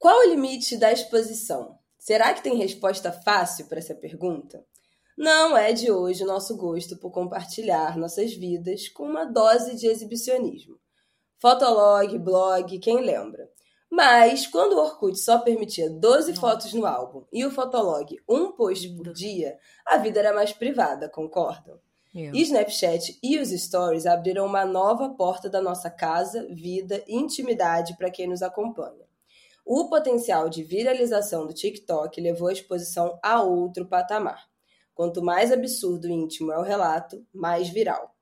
Qual o limite da exposição? Será que tem resposta fácil para essa pergunta? Não é de hoje o nosso gosto por compartilhar nossas vidas com uma dose de exibicionismo. Fotolog, blog, quem lembra? Mas quando o Orkut só permitia 12 fotos no álbum e o Fotolog um post por dia, a vida era mais privada, concordam? Eu. E Snapchat e os Stories abriram uma nova porta da nossa casa, vida e intimidade para quem nos acompanha. O potencial de viralização do TikTok levou a exposição a outro patamar. Quanto mais absurdo e íntimo é o relato, mais viral.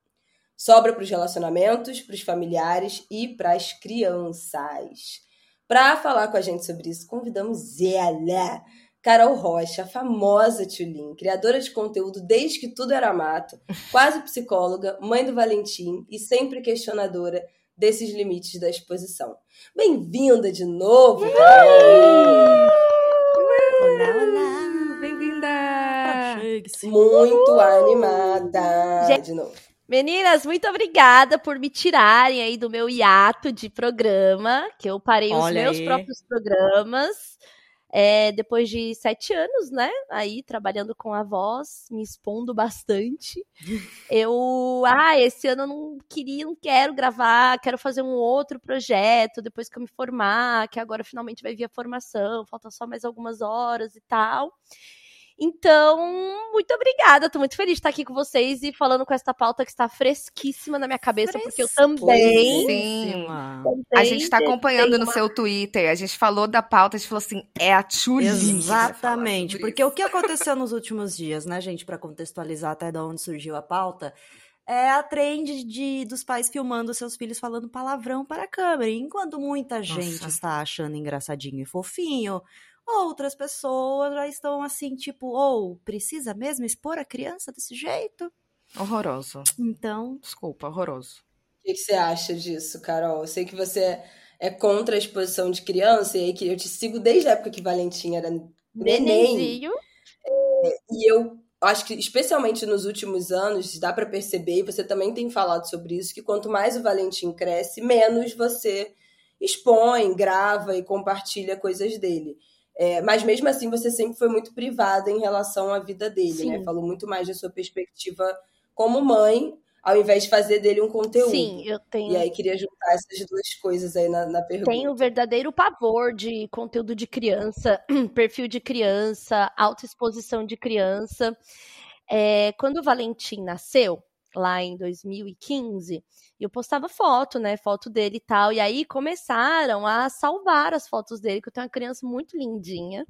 Sobra para os relacionamentos, para os familiares e para as crianças. Para falar com a gente sobre isso, convidamos ela, Carol Rocha, a famosa Tulin, criadora de conteúdo desde que tudo era mato, quase psicóloga, mãe do Valentim e sempre questionadora desses limites da exposição. Bem-vinda de novo, Carol! Olá, olá. Bem-vinda! Muito animada Gente. de novo. Meninas, muito obrigada por me tirarem aí do meu hiato de programa, que eu parei os Olha meus aí. próprios programas. É, depois de sete anos, né? Aí trabalhando com a voz, me expondo bastante. Eu, ah, esse ano eu não queria, não quero gravar, quero fazer um outro projeto depois que eu me formar, que agora finalmente vai vir a formação, falta só mais algumas horas e tal. Então, muito obrigada. Tô muito feliz de estar aqui com vocês e falando com esta pauta que está fresquíssima na minha cabeça, porque eu também. Sim. A gente tá acompanhando tenho no uma- seu Twitter. A gente falou da pauta, a gente falou assim: é a Tulin. Exatamente, porque o que aconteceu nos últimos dias, né, gente, para contextualizar até de onde surgiu a pauta, é a trend de, dos pais filmando seus filhos falando palavrão para a câmera. E enquanto muita gente Nossa. está achando engraçadinho e fofinho, outras pessoas já estão assim, tipo, ou precisa mesmo expor a criança desse jeito? Horroroso. Então, Desculpa, horroroso. O que, que você acha disso, Carol? Eu sei que você é contra a exposição de criança, e aí que eu te sigo desde a época que Valentim era neném. Nenenzinho. E eu acho que, especialmente nos últimos anos, dá pra perceber, e você também tem falado sobre isso, que quanto mais o Valentim cresce, menos você expõe, grava e compartilha coisas dele. É, mas mesmo assim, você sempre foi muito privada em relação à vida dele, né? Sim. Falou muito mais da sua perspectiva como mãe, ao invés de fazer dele um conteúdo. Sim, eu tenho. E aí queria juntar essas duas coisas aí na, na pergunta. Tenho verdadeiro pavor de conteúdo de criança, perfil de criança, autoexposição de criança. É, quando o Valentim nasceu, lá em 2015, eu postava foto, né? Foto dele e tal. E aí começaram a salvar as fotos dele, que eu tenho uma criança muito lindinha.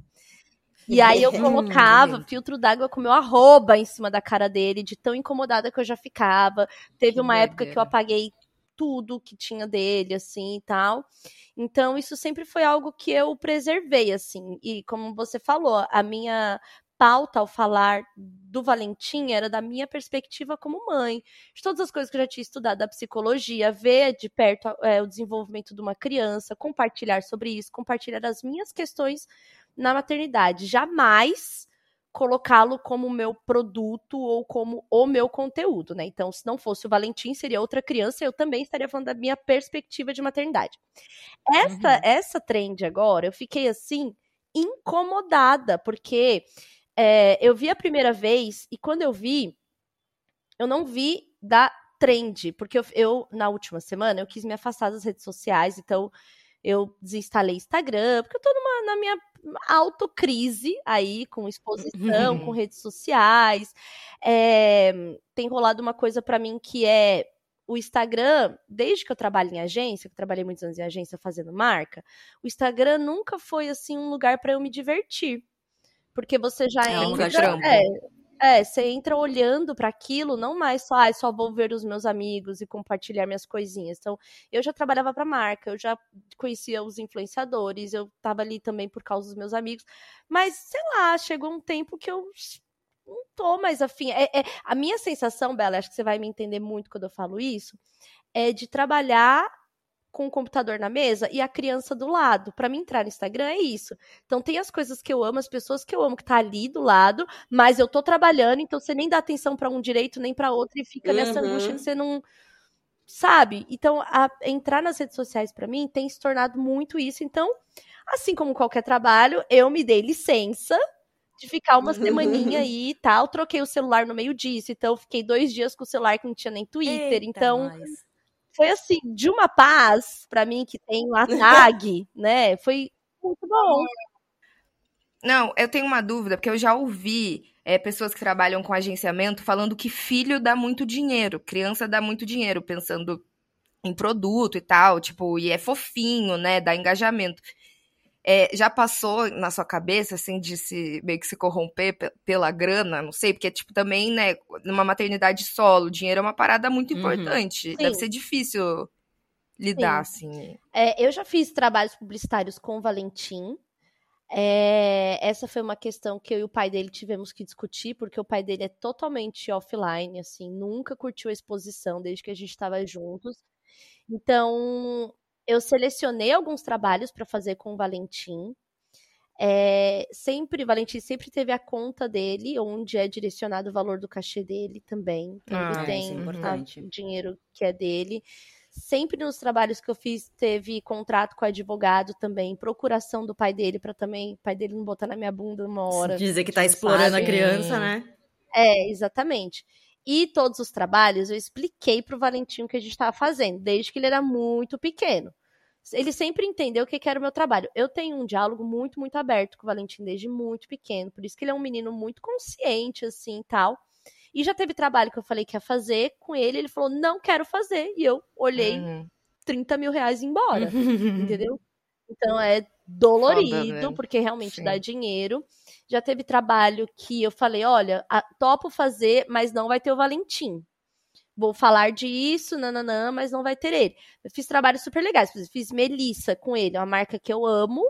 E aí eu colocava filtro d'água com meu arroba em cima da cara dele, de tão incomodada que eu já ficava. Teve Que uma época que eu apaguei tudo que tinha dele, assim, e tal. Então, isso sempre foi algo que eu preservei, assim. E como você falou, a minha pauta ao falar do Valentim era da minha perspectiva como mãe, de todas as coisas que eu já tinha estudado da psicologia, ver de perto é, o desenvolvimento de uma criança, compartilhar sobre isso, compartilhar as minhas questões na maternidade. Jamais colocá-lo como meu produto ou como o meu conteúdo, né? Então, se não fosse o Valentim, seria outra criança, eu também estaria falando da minha perspectiva de maternidade. Essa, Uhum. essa trend agora, eu fiquei assim, incomodada, porque é, eu vi a primeira vez e quando eu vi, eu não vi da trend, porque eu, eu, na última semana, eu quis me afastar das redes sociais, então eu desinstalei Instagram, porque eu tô numa, na minha autocrise aí, com exposição, com redes sociais. É, tem rolado uma coisa para mim que é o Instagram, desde que eu trabalho em agência, que eu trabalhei muitos anos em agência fazendo marca, o Instagram nunca foi assim um lugar para eu me divertir. Porque você já É um entra, lugar de trampo. é, é, você entra olhando para aquilo, não mais só, ah, só vou ver os meus amigos e compartilhar minhas coisinhas. Então, eu já trabalhava para marca, eu já conhecia os influenciadores, eu tava ali também por causa dos meus amigos. Mas, sei lá, chegou um tempo que eu não tô mais afim. É, é- a minha sensação, Bela, acho que você vai me entender muito quando eu falo isso, é de trabalhar com o computador na mesa e a criança do lado. Pra mim entrar no Instagram é isso. Então tem as coisas que eu amo, as pessoas que eu amo que tá ali do lado, mas eu tô trabalhando, então você nem dá atenção pra um direito nem pra outro e fica nessa Uhum. angústia que você não sabe? Então a- entrar nas redes sociais pra mim tem se tornado muito isso. Então, assim como qualquer trabalho, eu me dei licença de ficar uma semaninha aí e tal. Troquei o celular no meio disso, então fiquei dois dias com o celular que não tinha nem Twitter. Eita, então, nós. Foi assim, de uma paz pra mim que tem uma tag, né? Foi muito bom. Não, eu tenho uma dúvida, porque eu já ouvi é, pessoas que trabalham com agenciamento falando que filho dá muito dinheiro, criança dá muito dinheiro, pensando em produto e tal, tipo, e é fofinho, né? Dá engajamento. É, já passou na sua cabeça, assim, de se meio que se corromper pe- pela grana, não sei, porque, tipo, também, né, numa maternidade solo, dinheiro é uma parada muito Uhum. importante. Deve Sim. ser difícil lidar, assim. É, eu já fiz trabalhos publicitários com o Valentim. É, essa foi uma questão que eu e o pai dele tivemos que discutir, porque o pai dele é totalmente offline, assim, nunca curtiu a exposição desde que a gente estava juntos. Então, eu selecionei alguns trabalhos para fazer com o Valentim. É, sempre, Valentim sempre teve a conta dele, onde é direcionado o valor do cachê dele também. Então, Ah, ele é tem importante. a- o dinheiro que é dele. Sempre nos trabalhos que eu fiz, teve contrato com advogado também, procuração do pai dele, para também o pai dele não botar na minha bunda uma hora. Dizer que tá tipo, explorando sabe? a criança, né? É, exatamente. E todos os trabalhos eu expliquei pro Valentim o que a gente estava fazendo, desde que ele era muito pequeno. Ele sempre entendeu o que que era o meu trabalho. Eu tenho um diálogo muito, muito aberto com o Valentim desde muito pequeno, por isso que ele é um menino muito consciente, assim, e tal. E já teve trabalho que eu falei que ia fazer com ele, ele falou, não quero fazer. E eu olhei Uhum. 30 mil reais embora entendeu? Então é dolorido, Foda, né? porque realmente Sim. dá dinheiro. Já teve trabalho que eu falei, olha, a- topo fazer, mas não vai ter o Valentim. Vou falar disso, nananã, mas não vai ter ele. Eu fiz trabalhos super legais. Fiz Melissa com ele, uma marca que eu amo.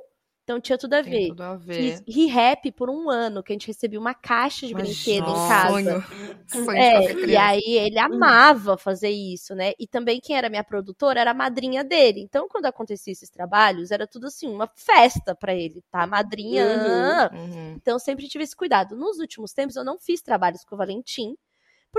Então tinha tudo a Tem ver. tudo a ver. Fiz Re-Rap por um ano, que a gente recebia uma caixa de brinquedo em casa. Sonho. Sonho É, e aí ele amava fazer isso, né? E também quem era minha produtora era a madrinha dele. Então, quando acontecia esses trabalhos, era tudo assim, uma festa pra ele, tá? Madrinha. Uhum. Então, eu sempre tive esse cuidado. Nos últimos tempos, eu não fiz trabalhos com o Valentim,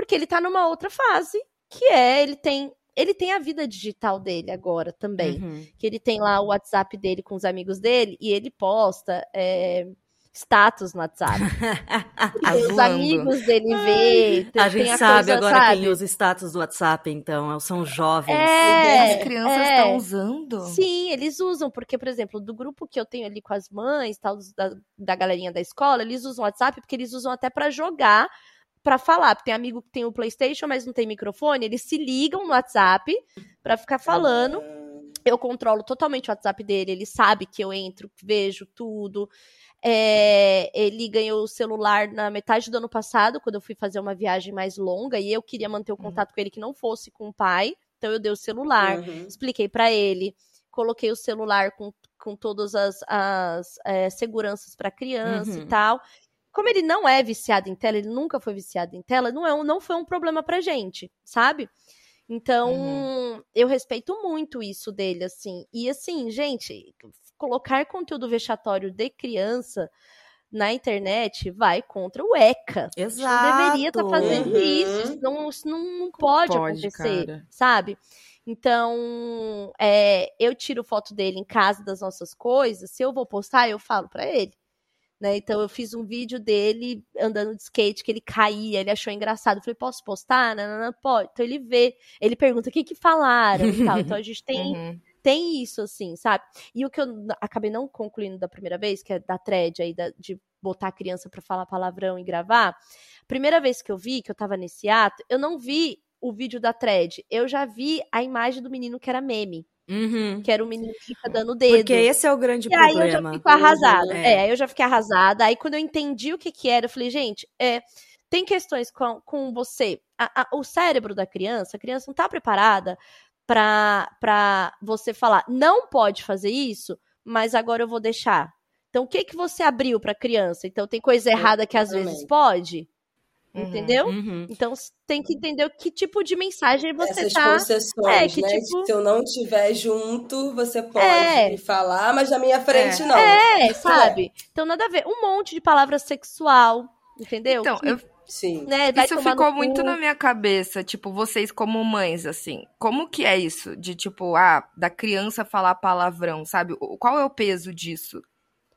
porque ele tá numa outra fase, que é ele tem. Ele tem a vida digital dele agora também Uhum. que ele tem lá o WhatsApp dele com os amigos dele e ele posta é, status no WhatsApp. Tá os amigos dele vê. A gente tem sabe coisa, agora sabe? quem usa status do WhatsApp, então. São jovens. É, As crianças é. estão usando? Sim, eles usam, porque, por exemplo, do grupo que eu tenho ali com as mães, tal, da, da galerinha da escola, eles usam o WhatsApp porque eles usam até pra jogar, pra falar. Porque tem amigo que tem o PlayStation, mas não tem microfone, eles se ligam no WhatsApp pra ficar falando. Eu controlo totalmente o WhatsApp dele, ele sabe que eu entro, vejo tudo. É, ele ganhou o celular na metade do ano passado, quando eu fui fazer uma viagem mais longa, e eu queria manter o contato com ele que não fosse com o pai. Então eu dei o celular, Uhum. expliquei pra ele, coloquei o celular com, com todas as, as é, seguranças pra criança Uhum. e tal. Como ele não é viciado em tela, ele nunca foi viciado em tela, não, é um, não foi um problema pra gente, sabe? Então, Uhum. eu respeito muito isso dele, assim. E assim, gente, colocar conteúdo vexatório de criança na internet vai contra o ECA. A gente não deveria estar Exato. fazendo Uhum. isso. Isso não, isso não, não pode, pode, acontecer, cara? sabe? Então, é, eu tiro foto dele em casa das nossas coisas. Se eu vou postar, eu falo pra ele. Né? Então eu fiz um vídeo dele andando de skate, que ele caía, ele achou engraçado. Eu falei, posso postar? Não, não, não, pode. Então ele vê, ele pergunta o que que falaram e tal. Então a gente tem, Uhum. tem isso, assim, sabe? E o que eu acabei não concluindo da primeira vez, que é da thread aí, da- de botar a criança pra falar palavrão e gravar. Primeira vez que eu vi, que eu tava nesse ato, eu não vi o vídeo da thread. Eu já vi a imagem do menino que era meme. Uhum. Que era o menino que fica dando dedo. Porque esse é o grande E aí eu já problema. fico arrasada. É. É. aí eu já fiquei arrasada. Aí quando eu entendi o que que era, eu falei, gente, é, tem questões com, com você. A- a- o cérebro da criança, a criança não tá preparada pra, pra você falar, não pode fazer isso, mas agora eu vou deixar. Então, o que que você abriu pra criança? Então, tem coisa errada que às vezes pode? Uhum. Entendeu? Uhum. Então, tem que entender o que tipo de mensagem você Essas tá... concessões, É, que né? tipo- Se eu não estiver junto, você pode É. me falar, mas na minha frente É. não. É, sabe? Então, nada a ver. Um monte de palavra sexual, entendeu? Então, Que, eu, Sim. né, isso ficou muito na minha cabeça, tipo, vocês como mães, assim, como que é isso? De, tipo, ah, da criança falar palavrão, sabe? O- Qual é o peso disso?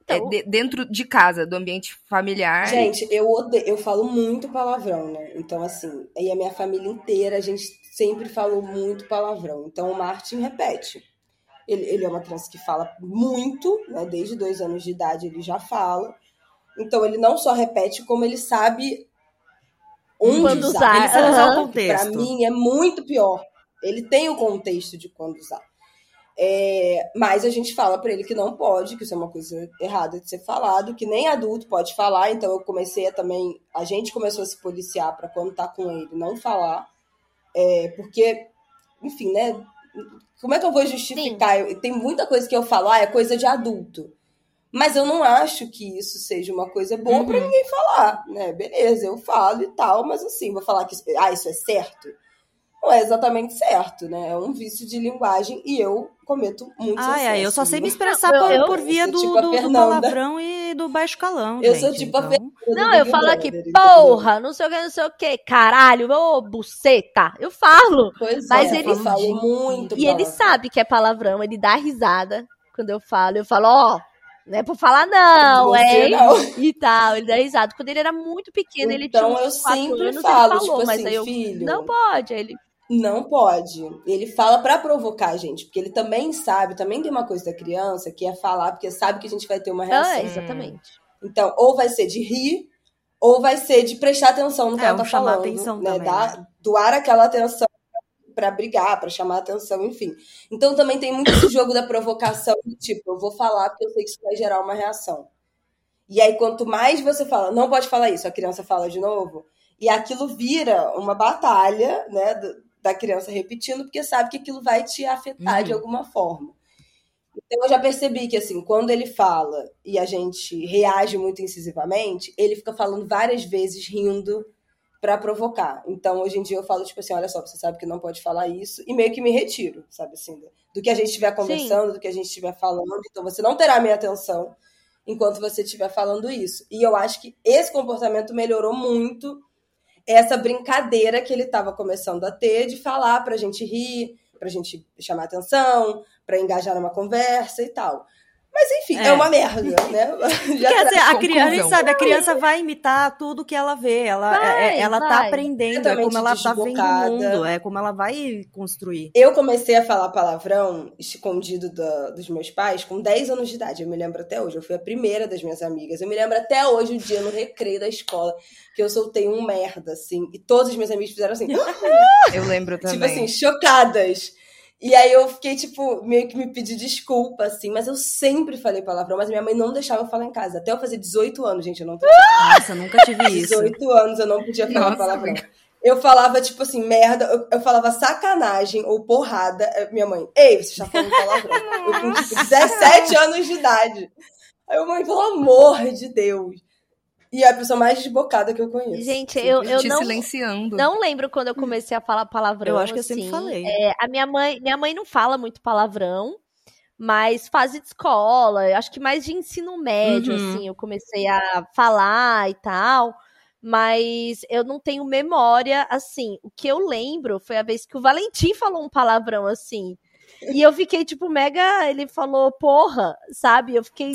Então, é de- dentro de casa, do ambiente familiar. Gente, eu odeio, eu falo muito palavrão, né? Então, assim, e a minha família inteira, a gente sempre falou muito palavrão. Então, o Martin repete. Ele, ele é uma criança que fala muito, né? Desde dois anos de idade ele já fala. Então, ele não só repete, como ele sabe onde Quando usar. usar, Ele sabe usar o contexto. Pra mim é muito pior. Ele tem o contexto de quando usar. É, mas a gente fala pra ele que não pode, que isso é uma coisa errada de ser falado, que nem adulto pode falar. Então eu comecei a também. A gente começou a se policiar pra quando tá com ele não falar. É, porque, enfim, né? Como é que eu vou justificar? Eu- tem muita coisa que eu falo, ah, é coisa de adulto. Mas eu não acho que isso seja uma coisa boa pra Uhum. ninguém falar, né? Beleza, eu falo e tal, mas assim, vou falar que ah, isso é certo? Não é exatamente certo, né? É um vício de linguagem e eu cometo muitos Ai, ai, eu só sei me expressar Eu- por, eu- por via eu do, tipo a do- do Fernanda. palavrão e do baixo calão, Eu gente. sou tipo a então... Fernanda do Não, eu falo aqui, porra, não sei o que, não sei o que, caralho, ô buceta. Eu falo. Pois Mas é, ele- eu falo muito E ele palavrão. sabe que é palavrão, ele dá risada quando eu falo. Eu falo, ó, não é pra falar não, Você é. não. E tal, ele dá risada. Quando ele era muito pequeno, ele tinha Então eu uns quatro sempre anos, falo, ele falou, tipo mas assim, aí eu, filho, não pode. Aí ele, Não pode. Ele fala pra provocar a gente, porque ele também sabe, também tem uma coisa da criança que é falar, porque sabe que a gente vai ter uma ah, reação. exatamente. Então, ou vai ser de rir, ou vai ser de prestar atenção no que É, ela tá chamar falando, atenção né? também, Dar- doar aquela atenção pra brigar, pra chamar atenção, enfim. Então também tem muito esse jogo da provocação, tipo, eu vou falar porque eu sei que isso vai gerar uma reação. E aí, quanto mais você fala, não pode falar isso, a criança fala de novo, e aquilo vira uma batalha, né, do- da criança repetindo, porque sabe que aquilo vai te afetar Uhum. de alguma forma. Então eu já percebi que assim, quando ele fala e a gente reage muito incisivamente, ele fica falando várias vezes rindo pra provocar. Então hoje em dia eu falo tipo assim, olha só, você sabe que não pode falar isso e meio que me retiro, sabe assim, do- que a gente estiver conversando, do que a gente estiver falando, então você não terá minha atenção enquanto você estiver falando isso. E eu acho que esse comportamento melhorou muito essa brincadeira que ele estava começando a ter de falar pra gente rir, pra gente chamar atenção, pra engajar numa conversa e tal. Mas enfim, é, É. uma merda, né? Já Porque assim, a, criança, a gente sabe, a criança vai imitar tudo que ela vê. Ela, Vai, é- ela tá aprendendo, é como ela tá vendo o mundo, é como ela vai construir. Eu comecei a falar palavrão escondido da- dos meus pais com 10 anos de idade. Eu me lembro até hoje. Eu fui a primeira das minhas amigas. Eu me lembro até hoje o dia no recreio da escola que eu soltei um merda, assim. E todas as minhas amigas fizeram assim, Eu lembro também. tipo assim, chocadas. E aí eu fiquei, tipo, meio que me pedi desculpa, assim. Mas eu sempre falei palavrão, mas minha mãe não deixava eu falar em casa. Até eu fazer 18 anos, gente, eu não tenho Nossa, nunca tive isso. 18 anos eu não podia falar Nossa, palavrão. amiga. Eu falava, tipo assim, merda, eu, eu falava sacanagem ou porrada. Eh, Minha mãe, ei, você já falou palavrão. Eu com tipo, 17 anos de idade. Aí eu, mãe, pelo amor de Deus. E é a pessoa mais desbocada que eu conheço. Gente, eu, eu te não, silenciando. não lembro quando eu comecei a falar palavrão. Eu acho que eu sempre assim. falei. É, a minha mãe, minha mãe não fala muito palavrão, mas fase de escola, eu acho que mais de ensino médio, Uhum. assim, eu comecei a falar e tal. Mas eu não tenho memória, assim. O que eu lembro foi a vez que o Valentim falou um palavrão assim. E eu fiquei, tipo, mega. Ele falou, porra, sabe? Eu fiquei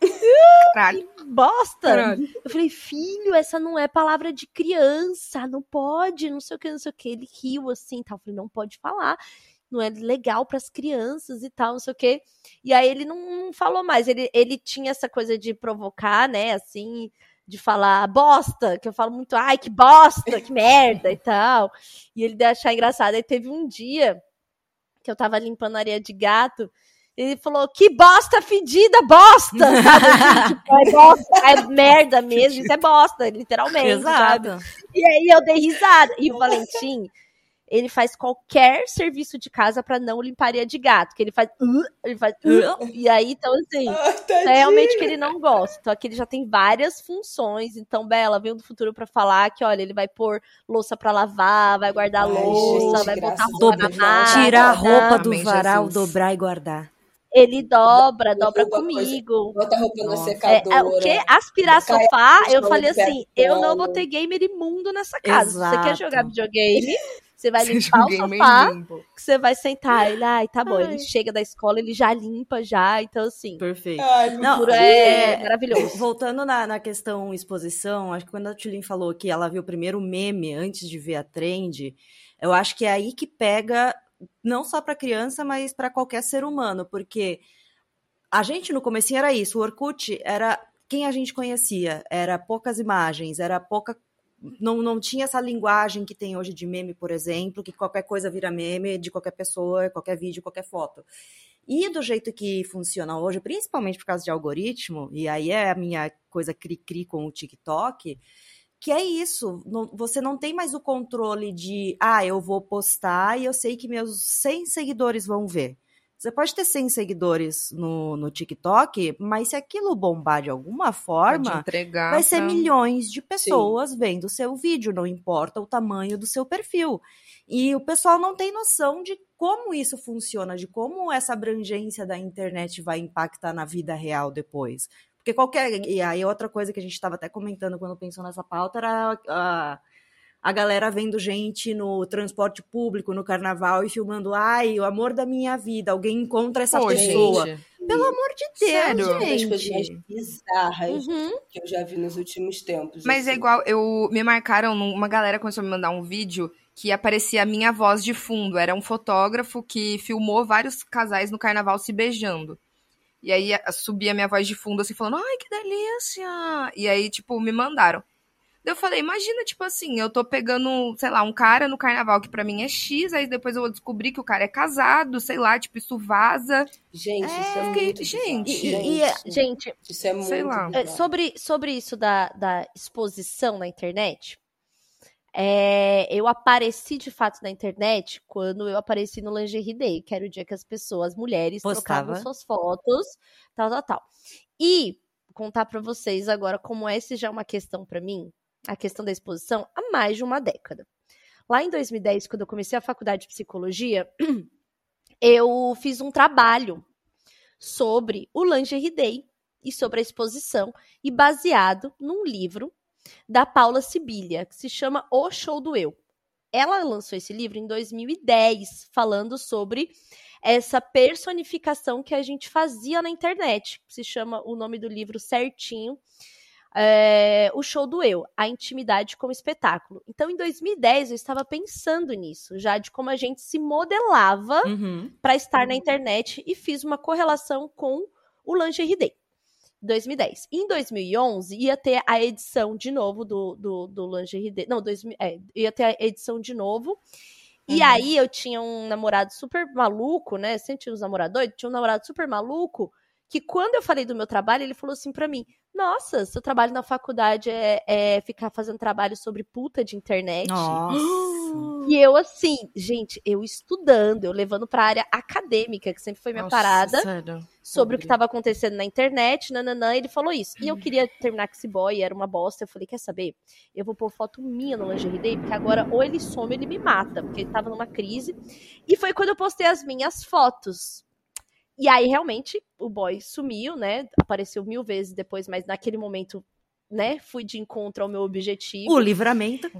Caralho. bosta. Caralho. Eu falei, filho, essa não é palavra de criança, não pode, não sei o que, não sei o que. Ele riu assim, tal. Eu falei, não pode falar, não é legal para as crianças e tal, não sei o que. E aí ele não, não falou mais. Ele, ele tinha essa coisa de provocar, né, assim, de falar bosta, que eu falo muito, ai, que bosta, que merda e tal. E ele de achar engraçado. Aí teve um dia que eu tava limpando areia de gato. Ele falou, que bosta fedida, bosta! Sabe? Assim, tipo, é bosta, é merda mesmo, isso é bosta, literalmente, sabe? Exato. E aí eu dei risada. E o Valentim, ele faz qualquer serviço de casa pra não limpar areia de gato. Que ele faz. "Uh", ele faz. "Uh", e aí, então, assim. Ai, É realmente que ele não gosta. Então aqui ele já tem várias funções. Então, Bela, veio do futuro pra falar que, olha, ele vai pôr louça pra lavar, vai guardar Ai, louça, gente, vai botar roupa na máquina. Tirar a roupa do Amém, varal, Jesus. dobrar e guardar. Ele dobra, dobra coisa. comigo. Bota a roupa na Nossa. É, secadora. é, o quê? Aspirar sofá, eu falei assim, eu não ter gamer imundo nessa casa. Se você quer Exato. jogar videogame, você vai limpar o sofá, que você vai sentar. Ele, ai, tá bom. Ai. Ele chega da escola, ele já limpa já. Então, assim, Perfeito. Ai, Não, é- é maravilhoso. Voltando na, na questão exposição, acho que quando a Tulin falou que ela viu primeiro o meme antes de ver a trend, eu acho que é aí que pega, não só para criança, mas para qualquer ser humano, porque a gente no comecinho era isso, o Orkut era quem a gente conhecia, era poucas imagens, era pouca não, não tinha essa linguagem que tem hoje de meme, por exemplo, que qualquer coisa vira meme de qualquer pessoa, qualquer vídeo, qualquer foto. E do jeito que funciona hoje, principalmente por causa de algoritmo, e aí é a minha coisa cri-cri com o TikTok, que é isso, não- você não tem mais o controle de, ah, eu vou postar e eu sei que meus 100 seguidores vão ver. Você pode ter 100 seguidores no, no TikTok, mas se aquilo bombar de alguma forma, entregar vai ser milhões de pessoas vendo o seu vídeo, não importa o tamanho do seu perfil. E o pessoal não tem noção de como isso funciona, de como essa abrangência da internet vai impactar na vida real depois. Porque qualquer. E aí, outra coisa que a gente estava até comentando quando pensou nessa pauta era a, a galera vendo gente no transporte público, no carnaval, e filmando, ai, o amor da minha vida, alguém encontra essa Pô, pessoa. gente. Pelo amor de Deus, Sério? Uma das coisas mais gente. bizarras Uhum. que eu já vi nos últimos tempos. Mas é assim. igual, eu me marcaram, uma galera começou a me mandar um vídeo que aparecia a minha voz de fundo. Era um fotógrafo que filmou vários casais no carnaval se beijando. E aí subia a minha voz de fundo assim, falando, ai, que delícia! E aí, tipo, me mandaram. Daí eu falei, imagina, tipo assim, eu tô pegando, sei lá, um cara no carnaval que pra mim é X, aí depois eu vou descobrir que o cara é casado, sei lá, tipo, isso vaza. Gente, isso é fiquei- muito gente, e- e- Gente, isso é muito sei lá. É, bizarro. sobre, sobre isso da, da exposição na internet, é, eu apareci de fato na internet quando eu apareci no Lingerie Day, que era o dia que as pessoas, as mulheres, trocavam Postava. suas fotos, tal, tal, tal. E contar pra vocês agora como essa já é uma questão pra mim, a questão da exposição, há mais de uma década. Lá em 2010, quando eu comecei a faculdade de psicologia, eu fiz um trabalho sobre o Lingerie Day e sobre a exposição, e baseado num livro da Paula Sibilia, que se chama O Show do Eu. Ela lançou esse livro em 2010, falando sobre essa personificação que a gente fazia na internet. Se chama o nome do livro certinho. é, o show do eu, a intimidade como espetáculo. Então, em 2010, eu estava pensando nisso, já de como a gente se modelava Uhum. para estar na internet e fiz uma correlação com o Lingerie Day. 2010. Em 2011, ia ter a edição de novo do, do, do Lingerie Day. Não, 2000, é, ia ter a edição de novo. E aí eu tinha um namorado super maluco, né? Sempre tinha uns namorados doidos. Tinha um namorado super maluco que quando eu falei do meu trabalho, ele falou assim pra mim: Nossa, seu trabalho na faculdade é, é ficar fazendo trabalho sobre puta de internet. Nossa. E eu, assim, gente, eu estudando, eu levando pra área acadêmica, que sempre foi minha Nossa, parada, sério. sobre o que estava acontecendo na internet, nananã, ele falou isso. E eu queria terminar com esse boy, era uma bosta. Eu falei, quer saber? Eu vou pôr foto minha no Lingerie Day, porque agora ou ele some ou ele me mata, porque ele tava numa crise. E foi quando eu postei as minhas fotos. E aí, realmente, o boy sumiu, né? Apareceu mil vezes depois, mas naquele momento, né, fui de encontro ao meu objetivo O livramento.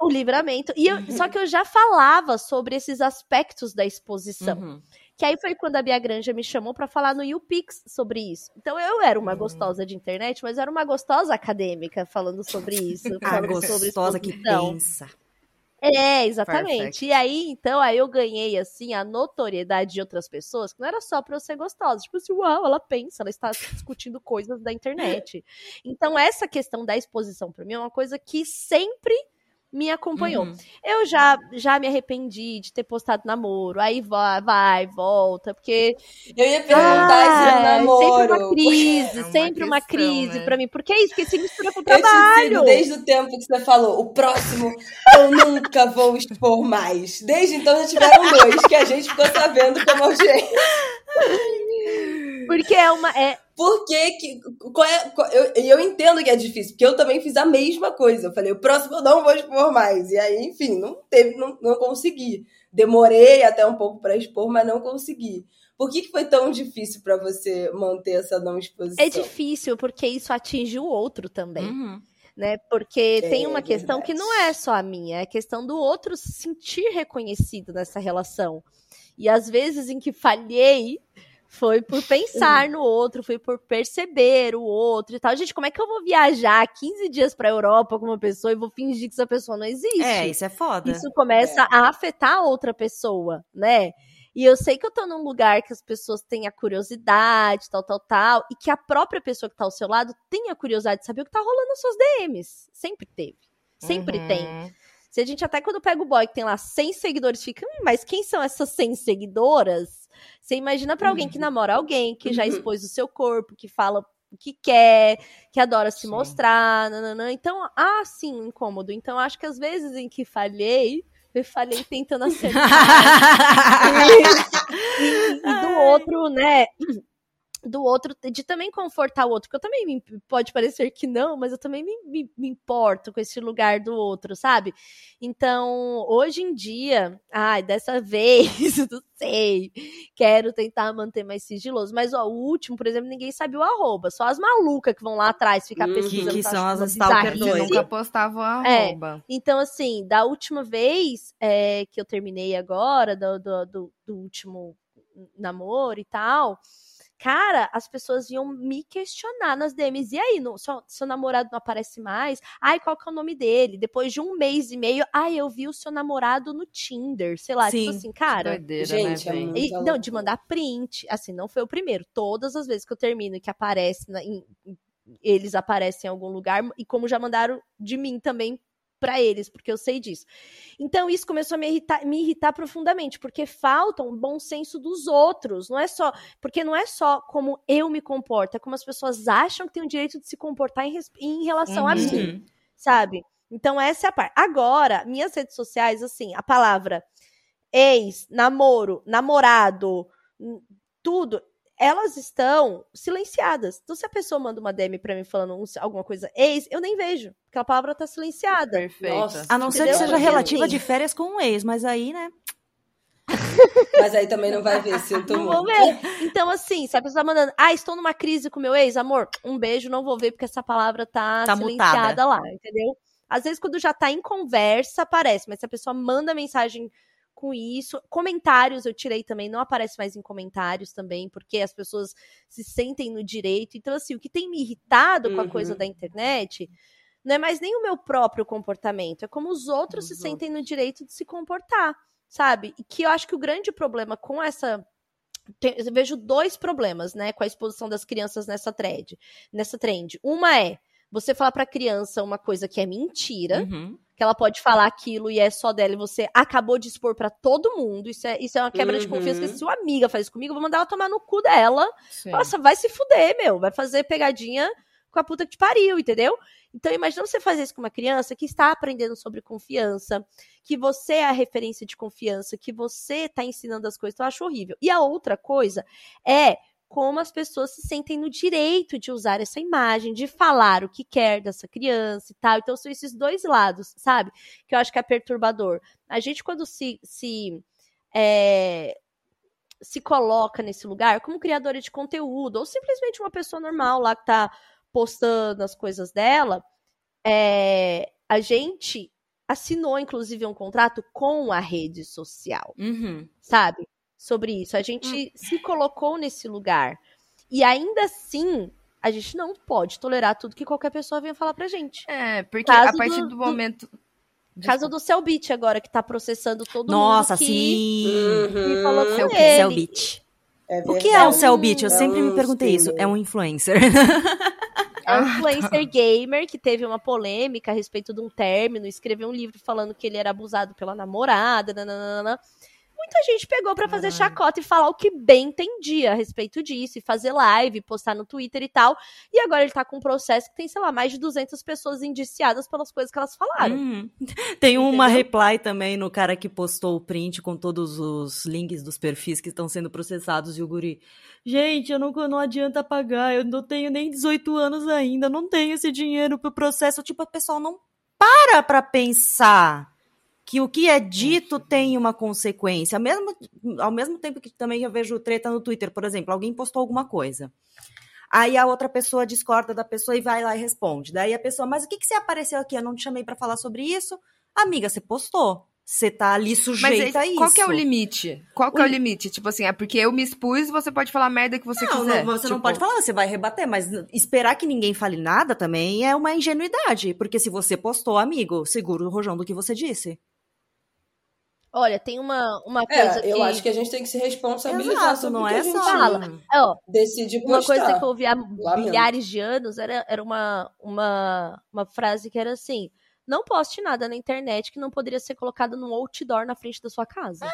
o livramento. E eu- só que eu já falava sobre esses aspectos da exposição. Uhum. Que aí foi quando a Bia Granja me chamou para falar no YouPix sobre isso. Então eu era Hum. uma gostosa de internet, mas era uma gostosa acadêmica falando sobre isso. A falando Ah, gostosa que pensa. É, exatamente. Perfect. E aí, então, aí eu ganhei, assim, a notoriedade de outras pessoas, que não era só pra eu ser gostosa. Tipo assim, uau, ela pensa, ela está discutindo coisas da internet. Então, essa questão da exposição pra mim é uma coisa que sempre me acompanhou. Uhum. Eu já, já me arrependi de ter postado namoro, aí vai, vai, volta, porque Eu ia perguntar ah, se é namoro. sempre uma crise, É uma sempre uma questão, crise né? pra mim. Porque é isso, porque se mistura com o Eu te trabalho. desde o tempo que você falou, o próximo eu nunca vou expor mais. Desde então já tiveram dois, que a gente ficou sabendo como audiência. Porque é uma. É, Por que que... Qual é, qual- eu, eu entendo que é difícil, porque eu também fiz a mesma coisa. Eu falei, o próximo eu não vou expor mais. E aí, enfim, não teve, não, não consegui. Demorei até um pouco pra expor, mas não consegui. Por que, que foi tão difícil pra você manter essa não exposição? é difícil, porque isso atinge o outro também. Uhum. né? Porque É, tem uma questão que verdade. não é só a minha, é a questão do outro se sentir reconhecido nessa relação. E às vezes em que falhei foi por pensar no outro, foi por perceber o outro e tal. Gente, como é que eu vou viajar 15 dias pra Europa com uma pessoa e vou fingir que essa pessoa não existe? É, isso é foda. Isso começa a afetar a outra pessoa, né? E eu sei que eu tô num lugar que as pessoas têm a curiosidade, tal, tal, tal, e que a própria pessoa que tá ao seu lado tem a curiosidade de saber o que tá rolando nas suas DMs. Sempre teve. Sempre Uhum. tem. Se a gente até quando pega o boy que tem lá 100 seguidores, fica, hum, mas quem são essas 100 seguidoras? Você imagina pra alguém que namora alguém, que já Uhum. expôs o seu corpo, que fala o que quer, que adora se Sim. mostrar, nananã. Então, ah, sim, um incômodo. Então, acho que às vezes em que falhei, eu falhei tentando acertar. e, e do outro, né? Do outro, de também confortar o outro, porque eu também me, pode parecer que não, mas eu também me, me, me importo com esse lugar do outro, sabe? Então, hoje em dia, ai, dessa vez, não sei, quero tentar manter mais sigiloso. Mas, ó, o último, por exemplo, ninguém sabe o arroba, só as malucas que vão lá atrás ficar Hum, pesquisando. que são as stalker doidas. Nunca postava o É. arroba. Então, assim, da última vez é, que eu terminei agora, do, do, do- do último namoro e tal, cara, as pessoas iam me questionar nas DMs. E aí, não, seu, seu namorado não aparece mais? Ai, qual que é o nome dele? Depois de um mês e meio, ai, eu vi o seu namorado no Tinder. Sei lá, Sim. tipo assim, cara. Doideira, Gente, né, é véi? muito- E, não, de mandar print. Assim, não foi o primeiro. Todas as vezes que eu termino e que aparece, na- em- eles aparecem em algum lugar. E como já mandaram de mim também pra eles, porque eu sei disso. Então isso começou a me irritar, me irritar profundamente, porque falta um bom senso dos outros. Não é só. Porque não é só como eu me comporto, é como as pessoas acham que têm o direito de se comportar em, em relação a Uhum. mim Uhum. sabe? Então essa é a parte. Agora, minhas redes sociais, assim, a palavra ex, namoro, namorado, tudo, elas estão silenciadas. Então se a pessoa manda uma DM pra mim falando um- alguma coisa ex, eu nem vejo, porque a palavra tá silenciada. Perfeita. Nossa. A não ser que seja relativa de férias com um ex, mas aí, né? Mas aí também não vai ver, sinto Não vou ver. Então, assim, se a pessoa tá mandando, ah, estou numa crise com meu ex, amor, um beijo, não vou ver, porque essa palavra tá, Tá silenciada mutada. lá, entendeu? Às vezes, quando já tá em conversa, aparece, mas se a pessoa manda mensagem com isso, comentários eu tirei também, não aparece mais em comentários também, porque as pessoas se sentem no direito. Então, assim, o que tem me irritado com a Uhum. coisa da internet não é mais nem o meu próprio comportamento, é como os outros Os se sentem no direito de se comportar, sabe? E que eu acho que o grande problema com essa tem- eu vejo dois problemas, né, com a exposição das crianças nessa thread, nessa trend. Uma é você falar pra criança uma coisa que é mentira, Uhum. Que ela pode falar aquilo e é só dela e você acabou de expor pra todo mundo. Isso é, isso é uma quebra de Uhum. confiança que se sua amiga faz isso comigo, eu vou mandar ela tomar no cu dela. Sim. Nossa, vai se fuder, meu. Vai fazer pegadinha com a puta que te pariu, entendeu? Então, imagina você fazer isso com uma criança que está aprendendo sobre confiança, que você é a referência de confiança, que você tá ensinando as coisas. Então, eu acho horrível. E a outra coisa é como as pessoas se sentem no direito de usar essa imagem, de falar o que quer dessa criança e tal. Então, são esses dois lados, sabe? Que eu acho que é perturbador. A gente, quando se. se é, se coloca nesse lugar como criadora de conteúdo, ou simplesmente uma pessoa normal lá que tá postando as coisas dela, é, a gente assinou, inclusive, um contrato com a rede social, Uhum. sabe? Sobre isso. A gente se colocou nesse lugar. E ainda assim, a gente não pode tolerar tudo que qualquer pessoa venha falar pra gente. É, porque Caso a partir do- do, do- momento. Caso do Cellbit agora, que tá processando todo Nossa, mundo que, sim. que falou com Cell- ele. Cellbit. É O que é o. Cellbit? Eu É sempre me um perguntei isso. streamer. É um influencer. É um influencer gamer que teve uma polêmica a respeito de um término, escreveu um livro falando que ele era abusado pela namorada, nananana. Muita gente pegou pra fazer chacota e falar o que bem entendia a respeito disso, e fazer live, postar no Twitter e tal. E agora ele tá com um processo que tem, sei lá, mais de 200 pessoas indiciadas pelas coisas que elas falaram. Uhum. Tem uma Entendeu? reply também no cara que postou o print com todos os links dos perfis que estão sendo processados e o guri. Gente, eu não, não adianta pagar, eu não tenho nem 18 anos ainda, não tenho esse dinheiro pro processo. Tipo, o pessoal não para pra pensar que o que é dito tem uma consequência. Ao mesmo, ao mesmo tempo que também eu vejo treta no Twitter, por exemplo, alguém postou alguma coisa. Aí a outra pessoa discorda da pessoa e vai lá e responde. Daí a pessoa, mas o que, que você apareceu aqui? Eu não te chamei pra falar sobre isso. Amiga, você postou. Você tá ali sujeita a aí, isso. qual que é o limite? Qual que O é o li- limite? Tipo assim, é porque eu me expus, você pode falar a merda que você Não, quiser. não, você não Tipo, pode falar, você vai rebater, mas esperar que ninguém fale nada também é uma ingenuidade. Porque se você postou, amigo, segura o rojão do que você disse. Olha, tem uma, uma É, coisa eu que... acho que a gente tem que se responsabilizar Exato, sobre não o que é a gente só. fala. Ó, decide Uma postar. coisa que eu ouvi há Lamento. milhares de anos era, era uma, uma, uma frase que era assim: não poste nada na internet que não poderia ser colocado num outdoor na frente da sua casa.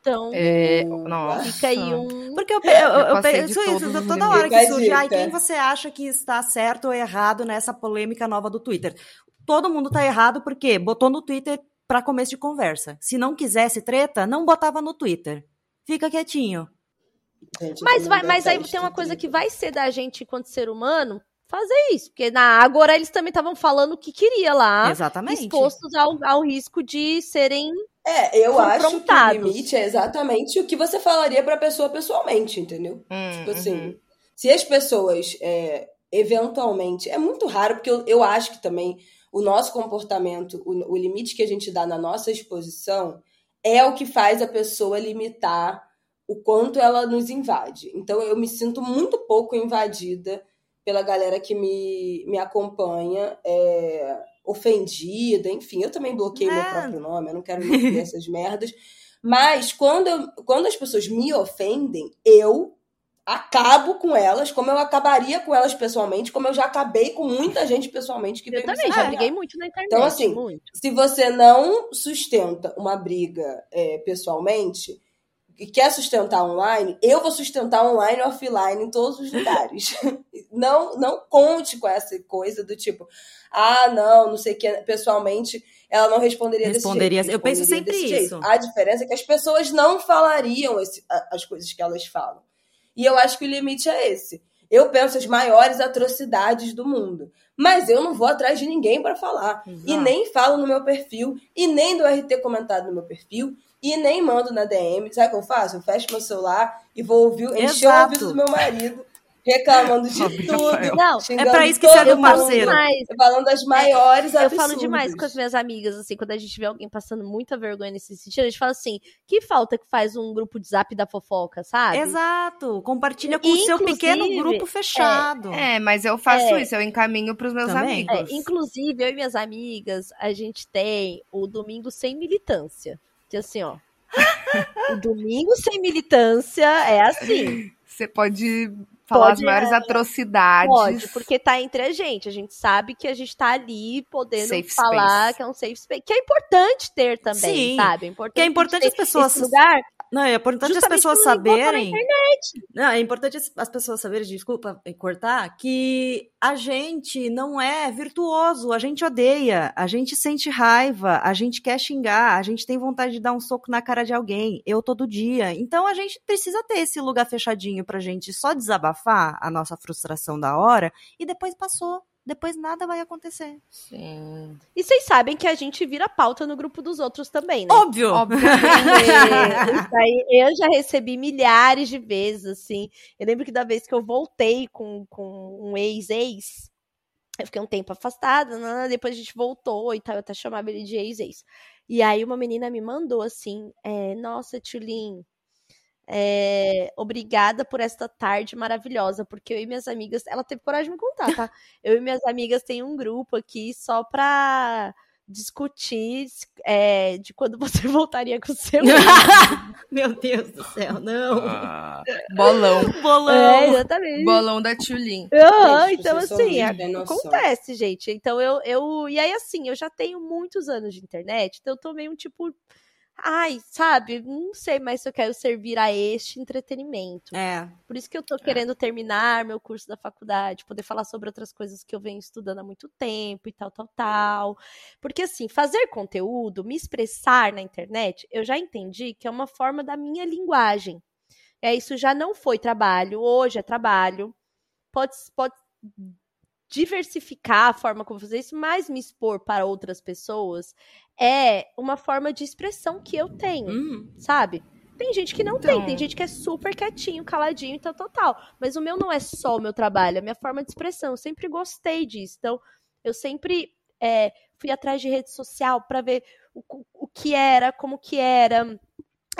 Então, É, nossa. fica aí um. Porque eu, pe- eu, eu, Eu isso, toda hora que surge, ai, quem você acha que está certo ou errado nessa polêmica nova do Twitter? Todo mundo tá errado porque botou no Twitter para começo de conversa. Se não quisesse treta, não botava no Twitter. Fica quietinho. Gente, Mas, também vai, mas aí tem uma coisa que vai ser da gente enquanto ser humano fazer isso. Porque na Agora eles também estavam falando o que queria lá, Exatamente. expostos ao, ao risco de serem. É, eu acho que o limite é exatamente o que você falaria pra pessoa pessoalmente, entendeu? Hum, Tipo assim, uhum. se as pessoas, é, eventualmente, é muito raro, porque eu, eu acho que também o nosso comportamento, o, o limite que a gente dá na nossa exposição, é o que faz a pessoa limitar o quanto ela nos invade. Então eu me sinto muito pouco invadida pela galera que me, me acompanha, é, ofendida, enfim, eu também bloqueio meu É. próprio nome, eu não quero ver essas merdas. Mas quando, eu- quando as pessoas me ofendem, eu acabo com elas, como eu acabaria com elas pessoalmente, como eu já acabei com muita gente pessoalmente que Eu também já briguei muito na internet. Então, assim, muito. Se você não sustenta uma briga é, pessoalmente e quer sustentar online, eu vou sustentar online e offline em todos os lugares. não, não conte com essa coisa do tipo, ah, não, não sei o que, pessoalmente ela não responderia, Responderia- desse jeito. eu penso responderia sempre isso. jeito. A diferença é que as pessoas não falariam esse- as coisas que elas falam. E eu acho que o limite é esse. Eu penso as maiores atrocidades do mundo. Mas eu não vou atrás de ninguém para falar. E Exato. nem falo no meu perfil. E nem do RT comentado no meu perfil. E nem mando na DM. Sabe o que eu faço? Eu fecho meu celular e vou ouvir, encher o Exato. ouvido do meu marido. Reclamando de tudo. Não, É pra isso que você é do parceiro. Mas Falando das maiores eu absurdos. falo demais com as minhas amigas, assim, quando a gente vê alguém passando muita vergonha nesse sentido, a gente fala assim, que falta que faz um grupo de zap da fofoca, sabe? Exato. Compartilha com o seu Inclusive, pequeno grupo fechado. É, mas eu faço É. isso, eu encaminho pros meus Também. amigos. É, inclusive, eu e minhas amigas, a gente tem o Domingo Sem Militância. Que assim, ó. o Domingo Sem Militância é assim. Você pode falar Pode, as maiores é, atrocidades. Pode, porque tá entre a gente. A gente sabe que a gente tá ali podendo Safe falar space. que é um safe space. Que é importante ter também, Sim. sabe? É importante Que é importante as pessoas- lugar Não, é importante as pessoas saberem. Não, é importante as- as pessoas saberem, desculpa eh, cortar, que a gente não é virtuoso, a gente odeia, a gente sente raiva, a gente quer xingar, a gente tem vontade de dar um soco na cara de alguém, eu todo dia. Então a gente precisa ter esse lugar fechadinho pra gente só desabafar a nossa frustração da hora e depois passou. Depois nada vai acontecer. Sim. E vocês sabem que a gente vira pauta no grupo dos outros também, né? Óbvio! Aí eu já recebi milhares de vezes, assim. Eu lembro que da vez que eu voltei com, com um ex-ex, eu fiquei um tempo afastada, né? depois a gente voltou e tal, eu até chamava ele de ex-ex. E aí uma menina me mandou assim, é, nossa, Tulin, É, obrigada por esta tarde maravilhosa, porque eu e minhas amigas, ela teve coragem de me contar, tá? Eu e minhas amigas tem um grupo aqui só pra discutir é, de quando você voltaria com o seu. Meu Deus do céu, não. Ah, bolão. Bolão. É, exatamente. Bolão da Tulin. Ah, então, assim, acontece, gente. Então, eu, eu. E aí, assim, eu já tenho muitos anos de internet, então eu tomei um tipo ai, sabe, não sei mais se eu quero servir a este entretenimento. É. Por isso que eu tô é. querendo terminar meu curso da faculdade, poder falar sobre outras coisas que eu venho estudando há muito tempo e tal, tal, tal. Porque assim, fazer conteúdo, me expressar na internet, eu já entendi que é uma forma da minha linguagem. É, isso já não foi trabalho, hoje é trabalho. Pode, pode diversificar a forma como fazer isso, mas me expor para outras pessoas é uma forma de expressão que eu tenho, hum. sabe? Tem gente que não então... tem, tem gente que é super quietinho, caladinho, então total. Mas o meu não é só o meu trabalho, é a minha forma de expressão. Eu sempre gostei disso. Então, eu sempre é, fui atrás de rede social para ver o, o que era, como que era.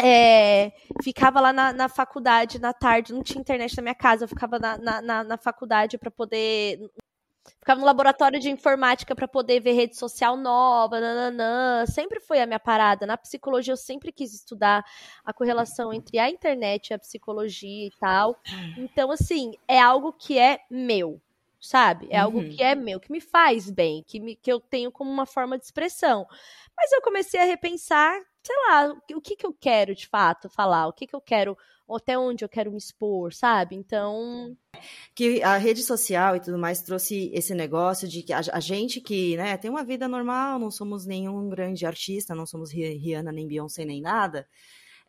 É, ficava lá na, na, faculdade na tarde, não tinha internet na minha casa, eu ficava na, na, na faculdade para poder Ficava no laboratório de informática para poder ver rede social nova, nananã. Sempre foi a minha parada. Na psicologia eu sempre quis estudar a correlação entre a internet e a psicologia e tal. Então, assim, é algo que é meu, sabe? É uhum. algo que é meu, que me faz bem, que, me, que eu tenho como uma forma de expressão. Mas eu comecei a repensar, sei lá, o que, que eu quero de fato falar, o que, que eu quero até onde eu quero me expor, sabe? Então. Que a rede social e tudo mais trouxe esse negócio de que a, a gente que né, tem uma vida normal, não somos nenhum grande artista, não somos Rihanna, nem Beyoncé, nem nada.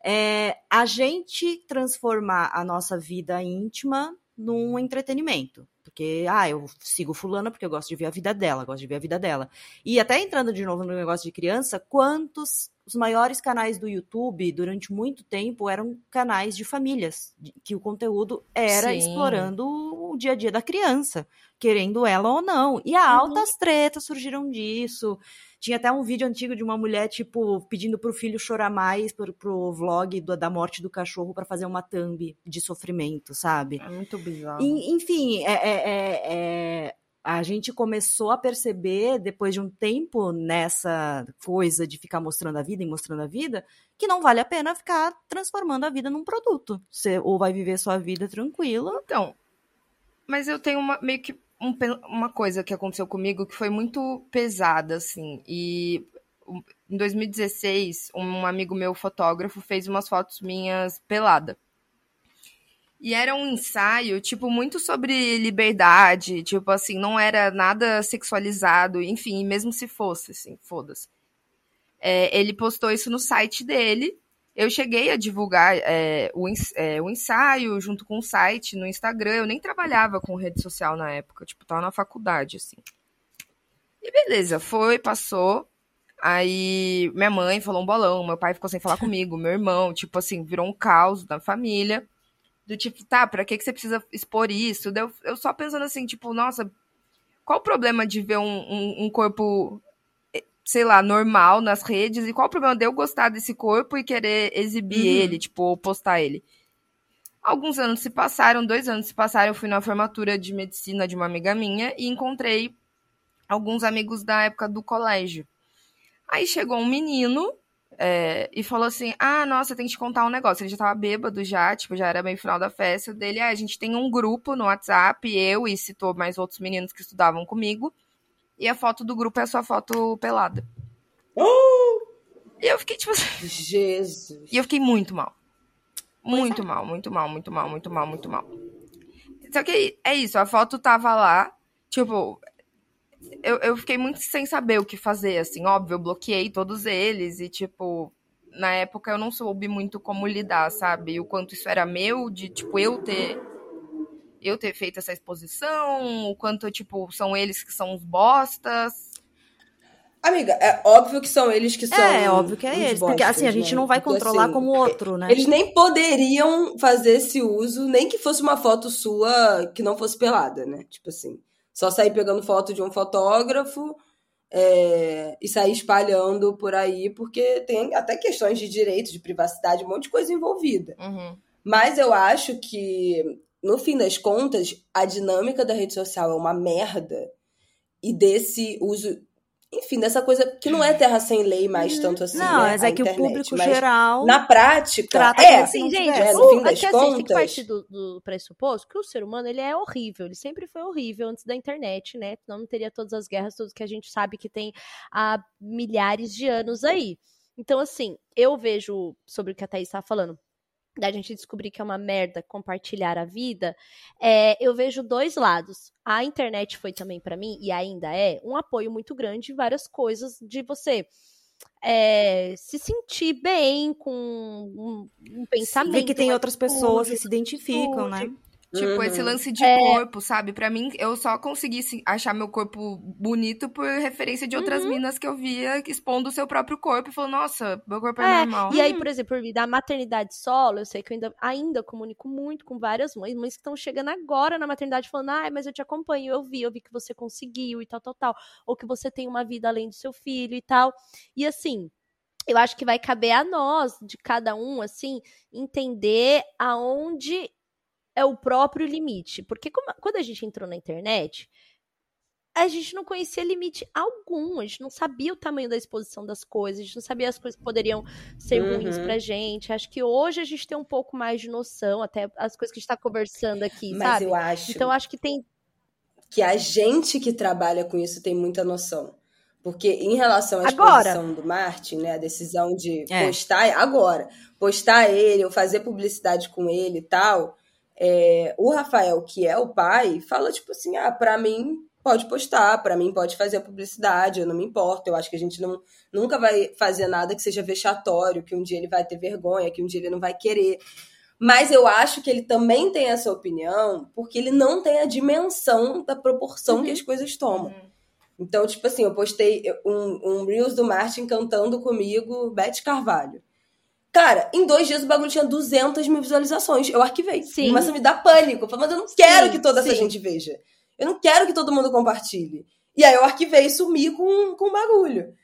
É, a gente transformar a nossa vida íntima num entretenimento. Porque, ah, eu sigo fulana porque eu gosto de ver a vida dela, gosto de ver a vida dela. E até entrando de novo no negócio de criança, quantos os maiores canais do YouTube durante muito tempo eram canais de famílias, que o conteúdo era Sim. explorando o dia a dia da criança, querendo ela ou não. E uhum. altas tretas surgiram disso. Tinha até um vídeo antigo de uma mulher, tipo, pedindo pro filho chorar mais pro, pro vlog do, da morte do cachorro para fazer uma thumb de sofrimento, sabe? É muito bizarro. E, enfim, é, é, é, é a gente começou a perceber, depois de um tempo nessa coisa de ficar mostrando a vida e mostrando a vida, que não vale a pena ficar transformando a vida num produto. Você ou vai viver sua vida tranquila. Então, mas eu tenho uma, meio que um, uma coisa que aconteceu comigo que foi muito pesada, assim. E em 2016, um amigo meu, fotógrafo, fez umas fotos minhas pelada. E era um ensaio, tipo, muito sobre liberdade, tipo assim, não era nada sexualizado, enfim, mesmo se fosse, assim, foda-se. É, ele postou isso no site dele. Eu cheguei a divulgar é, o, é, o ensaio junto com o site no Instagram. Eu nem trabalhava com rede social na época, tipo, tava na faculdade, assim. E beleza, foi, passou. Aí minha mãe falou um bolão, meu pai ficou sem falar comigo, meu irmão, tipo assim, virou um caos na família do tipo, tá, pra que, que você precisa expor isso? Eu, eu só pensando assim, tipo, nossa, qual o problema de ver um, um, um, corpo, sei lá, normal nas redes? E qual o problema de eu gostar desse corpo e querer exibir uhum. ele, tipo, postar ele? Alguns anos se passaram, dois anos se passaram, eu fui na formatura de medicina de uma amiga minha e encontrei alguns amigos da época do colégio. Aí chegou um menino é, e falou assim: Ah, nossa, tem que te contar um negócio. Ele já tava bêbado já, tipo, já era meio final da festa dele. Ah, a gente tem um grupo no WhatsApp, eu e citou mais outros meninos que estudavam comigo. E a foto do grupo é a sua foto pelada. Oh! E eu fiquei, tipo assim. Jesus. E eu fiquei muito mal. Muito é. mal, muito mal, muito mal, muito mal, muito mal. Só que é isso, a foto tava lá. Tipo, eu, eu fiquei muito sem saber o que fazer, assim, óbvio, eu bloqueei todos eles e, tipo, na época eu não soube muito como lidar, sabe? O quanto isso era meu, de, tipo, eu ter eu ter feito essa exposição, o quanto, tipo, são eles que são os bostas. Amiga, é óbvio que são eles que são. É, é óbvio que é eles. Bostas, porque assim, a gente né? não vai porque, controlar assim, como outro, né? Eles nem poderiam fazer esse uso, nem que fosse uma foto sua que não fosse pelada, né? Tipo assim. Só sair pegando foto de um fotógrafo é, e sair espalhando por aí, porque tem até questões de direito, de privacidade, um monte de coisa envolvida. Uhum. Mas eu acho que, no fim das contas, a dinâmica da rede social é uma merda. E desse uso enfim, dessa coisa que não é terra sem lei mais tanto assim. Não, né, mas a é que internet, o público geral. Na prática, trata é. como se Sim, não gente, tivesse. no fim das é que assim, tem que contas- partir do, do pressuposto que o ser humano ele é horrível, ele sempre foi horrível antes da internet, né? Senão não teria todas as guerras, tudo que a gente sabe que tem há milhares de anos aí. Então, assim, eu vejo sobre o que a Thaís estava falando, da gente descobrir que é uma merda compartilhar a vida, é, eu vejo dois lados. A internet foi também pra mim, e ainda é, um apoio muito grande em várias coisas de você é, se sentir bem com um, um pensamento. Ver que tem outras pessoas que se identificam, né? Tipo, Uhum. esse lance de É. corpo, sabe? Pra mim, eu só consegui se- achar meu corpo bonito por referência de outras minas que eu via expondo o seu próprio corpo e falou, nossa, meu corpo é, É, normal. E aí, por exemplo, por vir da maternidade solo, eu sei que eu ainda, ainda comunico muito com várias mães, mães que estão chegando agora na maternidade falando, ai, mas eu te acompanho, eu vi, eu vi que você conseguiu e tal, tal, tal. Ou que você tem uma vida além do seu filho e tal. E assim, eu acho que vai caber a nós, de cada um, assim, entender aonde é o próprio limite. Porque como- quando a gente entrou na internet, a gente não conhecia limite algum, a gente não sabia o tamanho da exposição das coisas, a gente não sabia as coisas que poderiam ser ruins Uhum. pra gente. Acho que hoje a gente tem um pouco mais de noção, até as coisas que a gente tá conversando aqui, Mas sabe? eu acho Então acho que tem. que a gente que trabalha com isso tem muita noção. Porque em relação à Agora. exposição do Martin, né, a decisão de É. postar agora, postar ele ou fazer publicidade com ele e tal, é, o Rafael, que é o pai, fala tipo assim, ah, pra mim pode postar, pra mim pode fazer a publicidade, eu não me importo, eu acho que a gente não, nunca vai fazer nada que seja vexatório, que um dia ele vai ter vergonha, que um dia ele não vai querer. Mas eu acho que ele também tem essa opinião porque ele não tem a dimensão da proporção que as coisas tomam. Então, tipo assim, eu postei um, um Reels do Martin cantando comigo Beth Carvalho. Cara, em dois dias o bagulho tinha 200 mil visualizações. Eu arquivei. Sim. Começa a me dar pânico. Eu mas eu não quero Sim, que toda essa sim. gente veja. Eu não quero que todo mundo compartilhe. E aí eu arquivei e sumi com, com o bagulho.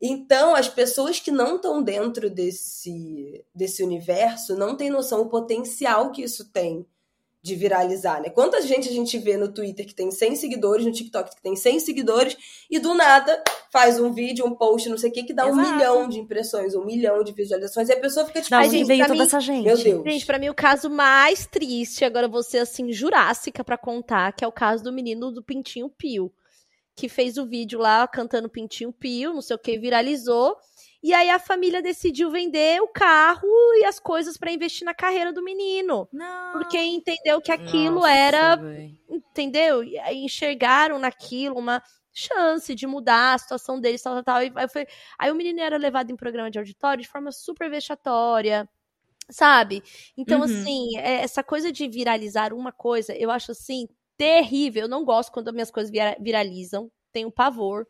Então, as pessoas que não estão dentro desse, desse universo não têm noção do potencial que isso tem de viralizar, né? Quanta gente a gente vê no Twitter que tem 100 seguidores, no TikTok que tem 100 seguidores, e do nada faz um vídeo, um post, não sei o que, que dá um Exato. milhão de impressões, um milhão de visualizações, e a pessoa fica tipo, Ai, onde gente, veio toda mim- essa gente? meu Deus. Gente, pra mim o caso mais triste, agora ser assim, jurássica pra contar, que é o caso do menino do Pintinho Pio. Que fez o vídeo lá cantando Pintinho Pio, não sei o que, viralizou. E aí a família decidiu vender o carro e as coisas pra investir na carreira do menino. Não. Porque entendeu que aquilo Nossa, era entendeu? E aí enxergaram naquilo uma chance de mudar a situação deles, tal, tal, tal. E aí, foi... aí o menino era levado em programa de auditório de forma super vexatória, sabe? Então, Uhum. assim, é- essa coisa de viralizar uma coisa, eu acho assim, terrível. Eu não gosto quando as minhas coisas vira- viralizam, tenho pavor.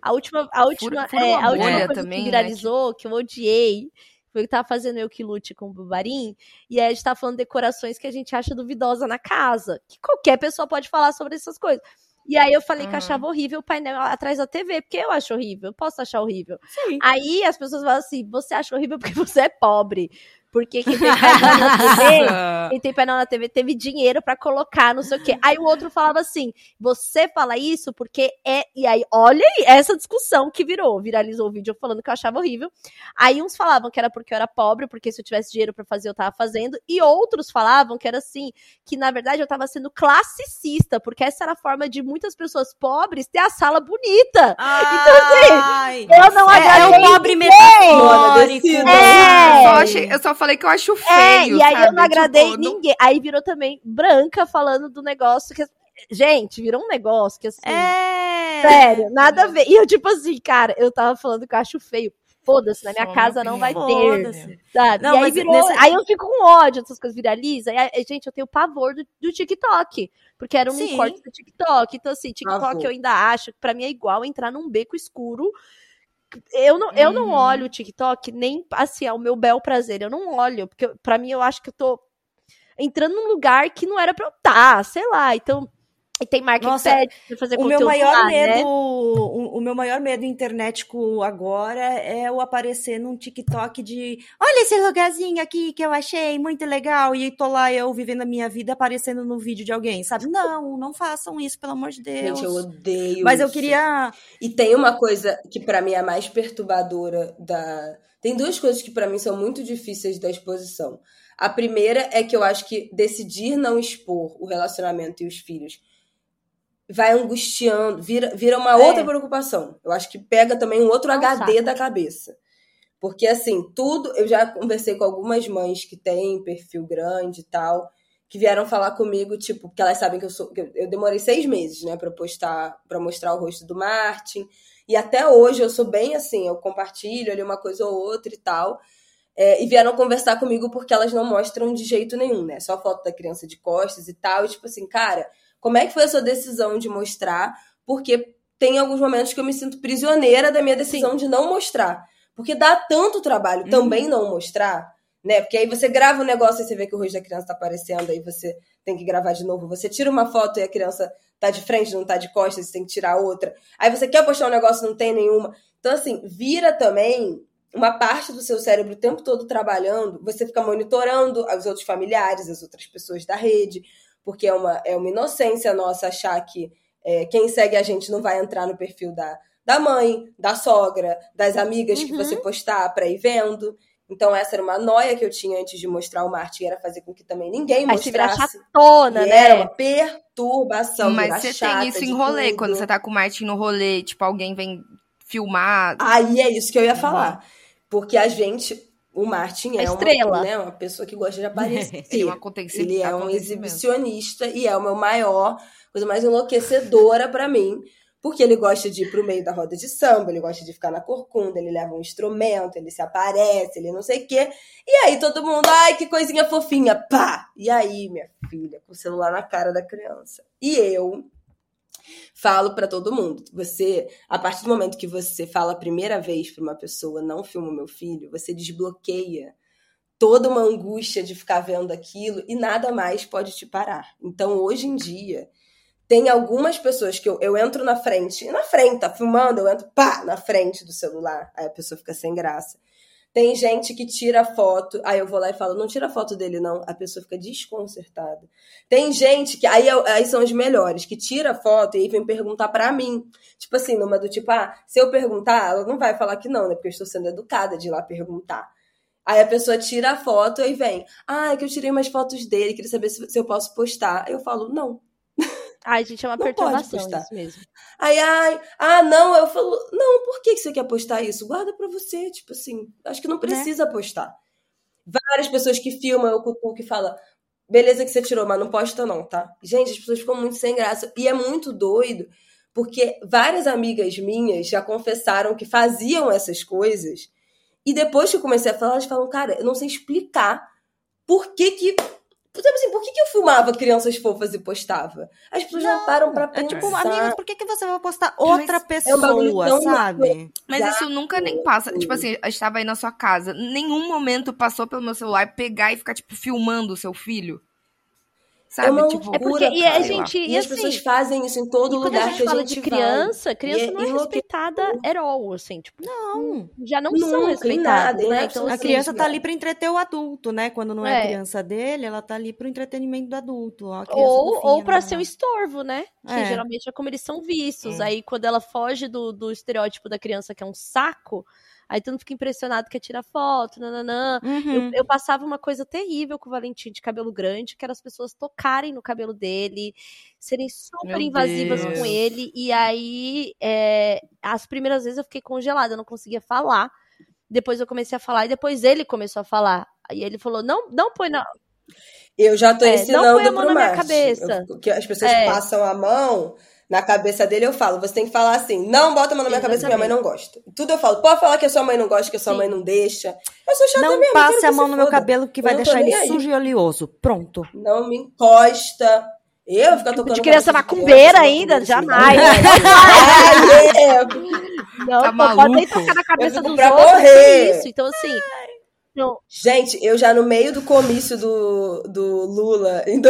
A última, a última, fura é, a última bolha coisa também, que né, viralizou, que eu odiei, foi que tava fazendo eu que lute com o Bubarim, e aí a gente tá falando decorações que a gente acha duvidosa na casa. Que qualquer pessoa pode falar sobre essas coisas. E aí eu falei que Uhum. achava horrível o painel atrás da TV, porque eu acho horrível, eu posso achar horrível. Sim. Aí as pessoas falam assim: você acha horrível porque você é pobre. Porque quem tem painel na TV, quem tem painel na TV teve dinheiro pra colocar, não sei o quê. Aí o outro falava assim: você fala isso porque é. E aí, olha aí, essa discussão que virou. Viralizou o vídeo falando que eu achava horrível. Aí uns falavam que era porque eu era pobre, porque se eu tivesse dinheiro pra fazer, eu tava fazendo. E outros falavam que era assim, que na verdade eu tava sendo classicista, porque essa era a forma de muitas pessoas pobres ter a sala bonita. Ai, Eu não é, é agradei o pobre metafórico. É. Eu, só achei- eu só falei que eu acho É, feio, e aí eu sabe? não agradei Tipo, não- ninguém. Aí virou também branca falando do negócio que. Gente, virou um negócio que assim. É. Sério, nada a ver. E eu, tipo assim, cara, eu tava falando que eu acho feio. Foda-se, na minha casa não vai ter. Sabe? Não, e aí, virou, nesse- aí eu fico com ódio dessas coisas viralizam. E aí, gente, eu tenho pavor do, do TikTok. Porque era um Sim. corte do TikTok. Então, assim, TikTok eu ainda acho que pra mim é igual entrar num beco escuro. Eu não, eu não Uhum. olho o TikTok nem assim, ao meu bel prazer. Eu não olho, porque pra mim eu acho que eu tô entrando num lugar que não era pra eu estar, sei lá. Então, E tem marketing Nossa, pra fazer O meu maior lá, medo, né? o, o meu maior medo internetico agora é eu aparecer num TikTok de olha esse lugarzinho aqui que eu achei muito legal e tô lá eu vivendo a minha vida aparecendo no vídeo de alguém, sabe? Não, não façam isso, pelo amor de Deus. Gente, eu odeio Mas eu isso. queria E tem uma coisa que pra mim é a mais perturbadora da. Tem duas coisas que pra mim são muito difíceis da exposição. A primeira é que eu acho que decidir não expor o relacionamento e os filhos vai angustiando, vira, vira uma É. outra preocupação. Eu acho que pega também um outro É um HD da cabeça. Porque assim, tudo, eu já conversei com algumas mães que têm perfil grande e tal, que vieram falar comigo, tipo, porque elas sabem que eu sou, que eu, eu demorei seis meses, né, pra postar, pra mostrar o rosto do Martin. E até hoje eu sou bem assim, eu compartilho ali uma coisa ou outra e tal. É, e vieram conversar comigo porque elas não mostram de jeito nenhum, né? Só foto da criança de costas e tal. E tipo assim, cara, como é que foi a sua decisão de mostrar? Porque tem alguns momentos que eu me sinto prisioneira da minha decisão de não mostrar. Porque dá tanto trabalho também não mostrar, né? Porque aí você grava um negócio e você vê que o rosto da criança tá aparecendo, aí você tem que gravar de novo. Você tira uma foto e a criança tá de frente, não tá de costas, você tem que tirar outra. Aí você quer postar um negócio, não tem nenhuma. Então, assim, vira também uma parte do seu cérebro o tempo todo trabalhando, você fica monitorando os outros familiares, as outras pessoas da rede, porque é uma, é uma inocência nossa achar que é, quem segue a gente não vai entrar no perfil da, da mãe, da sogra, das amigas que Uhum. você postar pra ir vendo. Então, essa era uma noia que eu tinha antes de mostrar o Martin, era fazer com que também ninguém Aí mostrasse. chatona, E né? era uma perturbação. Mas você tem isso em rolê, tudo. quando você tá com o Martin no rolê, tipo, alguém vem filmar. Aí é isso que eu ia falar. Porque a gente, o Martin é uma, né, uma pessoa que gosta de aparecer. Ele é um Ele é um exibicionista e é o meu maior, coisa mais enlouquecedora pra mim. Porque ele gosta de ir pro meio da roda de samba, ele gosta de ficar na corcunda, ele leva um instrumento, ele se aparece, ele não sei o quê. E aí todo mundo, ai, que coisinha fofinha, pá! E aí, minha filha, com o celular na cara da criança. E eu falo pra todo mundo, você, a partir do momento que você fala a primeira vez pra uma pessoa, não filma meu filho, você desbloqueia toda uma angústia de ficar vendo aquilo e nada mais pode te parar. Então, hoje em dia, tem algumas pessoas que eu, eu entro na frente, na frente, tá filmando, eu entro, pá, na frente do celular, aí a pessoa fica sem graça. Tem gente que tira foto, aí eu vou lá e falo, não tira foto dele não, a pessoa fica desconcertada. Tem gente que, aí, eu- aí são os melhores, que tira foto e aí vem perguntar pra mim. Tipo assim, numa do tipo, ah, se eu perguntar, ela não vai falar que não, né, porque eu estou sendo educada de ir lá perguntar. Aí a pessoa tira a foto e vem, ah, é que eu tirei umas fotos dele, queria saber se, se eu posso postar. Aí eu falo, não. Ai, gente, é uma Não perturbação isso mesmo. Aí, ai, ah, não, eu falo, não, por que que você quer postar isso? Guarda pra você, tipo assim, acho que não precisa postar. Várias pessoas que filmam, eu cutuco e fala, beleza que você tirou, mas não posta não, tá? Gente, as pessoas ficam muito sem graça. E é muito doido, porque várias amigas minhas já confessaram que faziam essas coisas, e depois que eu comecei a falar, elas falam, cara, eu não sei explicar por que que... Sabe assim, por que, que eu filmava crianças fofas e postava? As pessoas não, param pra É pensar. tipo, amiga, por que, que você vai postar outra é um bagulho pessoa, tão- sabe? Mas isso nunca nem passa. Tipo assim, eu estava aí na sua casa. Nenhum momento passou pelo meu celular pegar e ficar, tipo, filmando o seu filho. Sabe? É uma tipo, loucura, É porque- e a gente- E, e as assim, pessoas fazem isso em todo lugar a gente que a fala gente de vai. criança, criança E é não é enlouquecedor. respeitada at all, assim, tipo, Não. já não Nunca, são em respeitadas, nada, em né? Então, A assim, criança tá ali pra entreter o adulto, né? Quando não é, É. a criança dele, ela tá ali pro entretenimento do adulto. Ó, a criança ou, ou pra né, ser um né? estorvo, né? Que É. geralmente é como eles são vistos. É. Aí quando ela foge do, do estereótipo da criança que é um saco, aí todo mundo fica impressionado que tira foto, nananã. Uhum. Eu, eu passava uma coisa terrível com o Valentim de cabelo grande, que era as pessoas tocarem no cabelo dele, serem super Meu invasivas Deus. com ele. E aí, é, as primeiras vezes eu fiquei congelada, eu não conseguia falar. Depois eu comecei a falar e depois ele começou a falar. Aí ele falou: não, não põe na. Eu já tô É, não ensinando põe a mão pro na minha cabeça. Eu- que as pessoas É. passam a mão na cabeça dele, eu falo, você tem que falar assim, não bota a mão na minha cabeça que minha mãe não gosta. Tudo eu falo, pode falar que a sua mãe não gosta, que a sua Sim. mãe não deixa. Eu sou chata Não mesmo, eu passe a mão no meu foda. cabelo que vai Eu não deixar ele aí. sujo e oleoso. Pronto. Não me encosta. Eu vou ficar tocando De criança macumbeira ainda, macumbeira, jamais. Ai, é. Não, Tá não pode nem tocar na cabeça dos pra outros. morrer. Isso. Então, assim. Não, Gente, eu já no meio do comício do, do Lula, em do-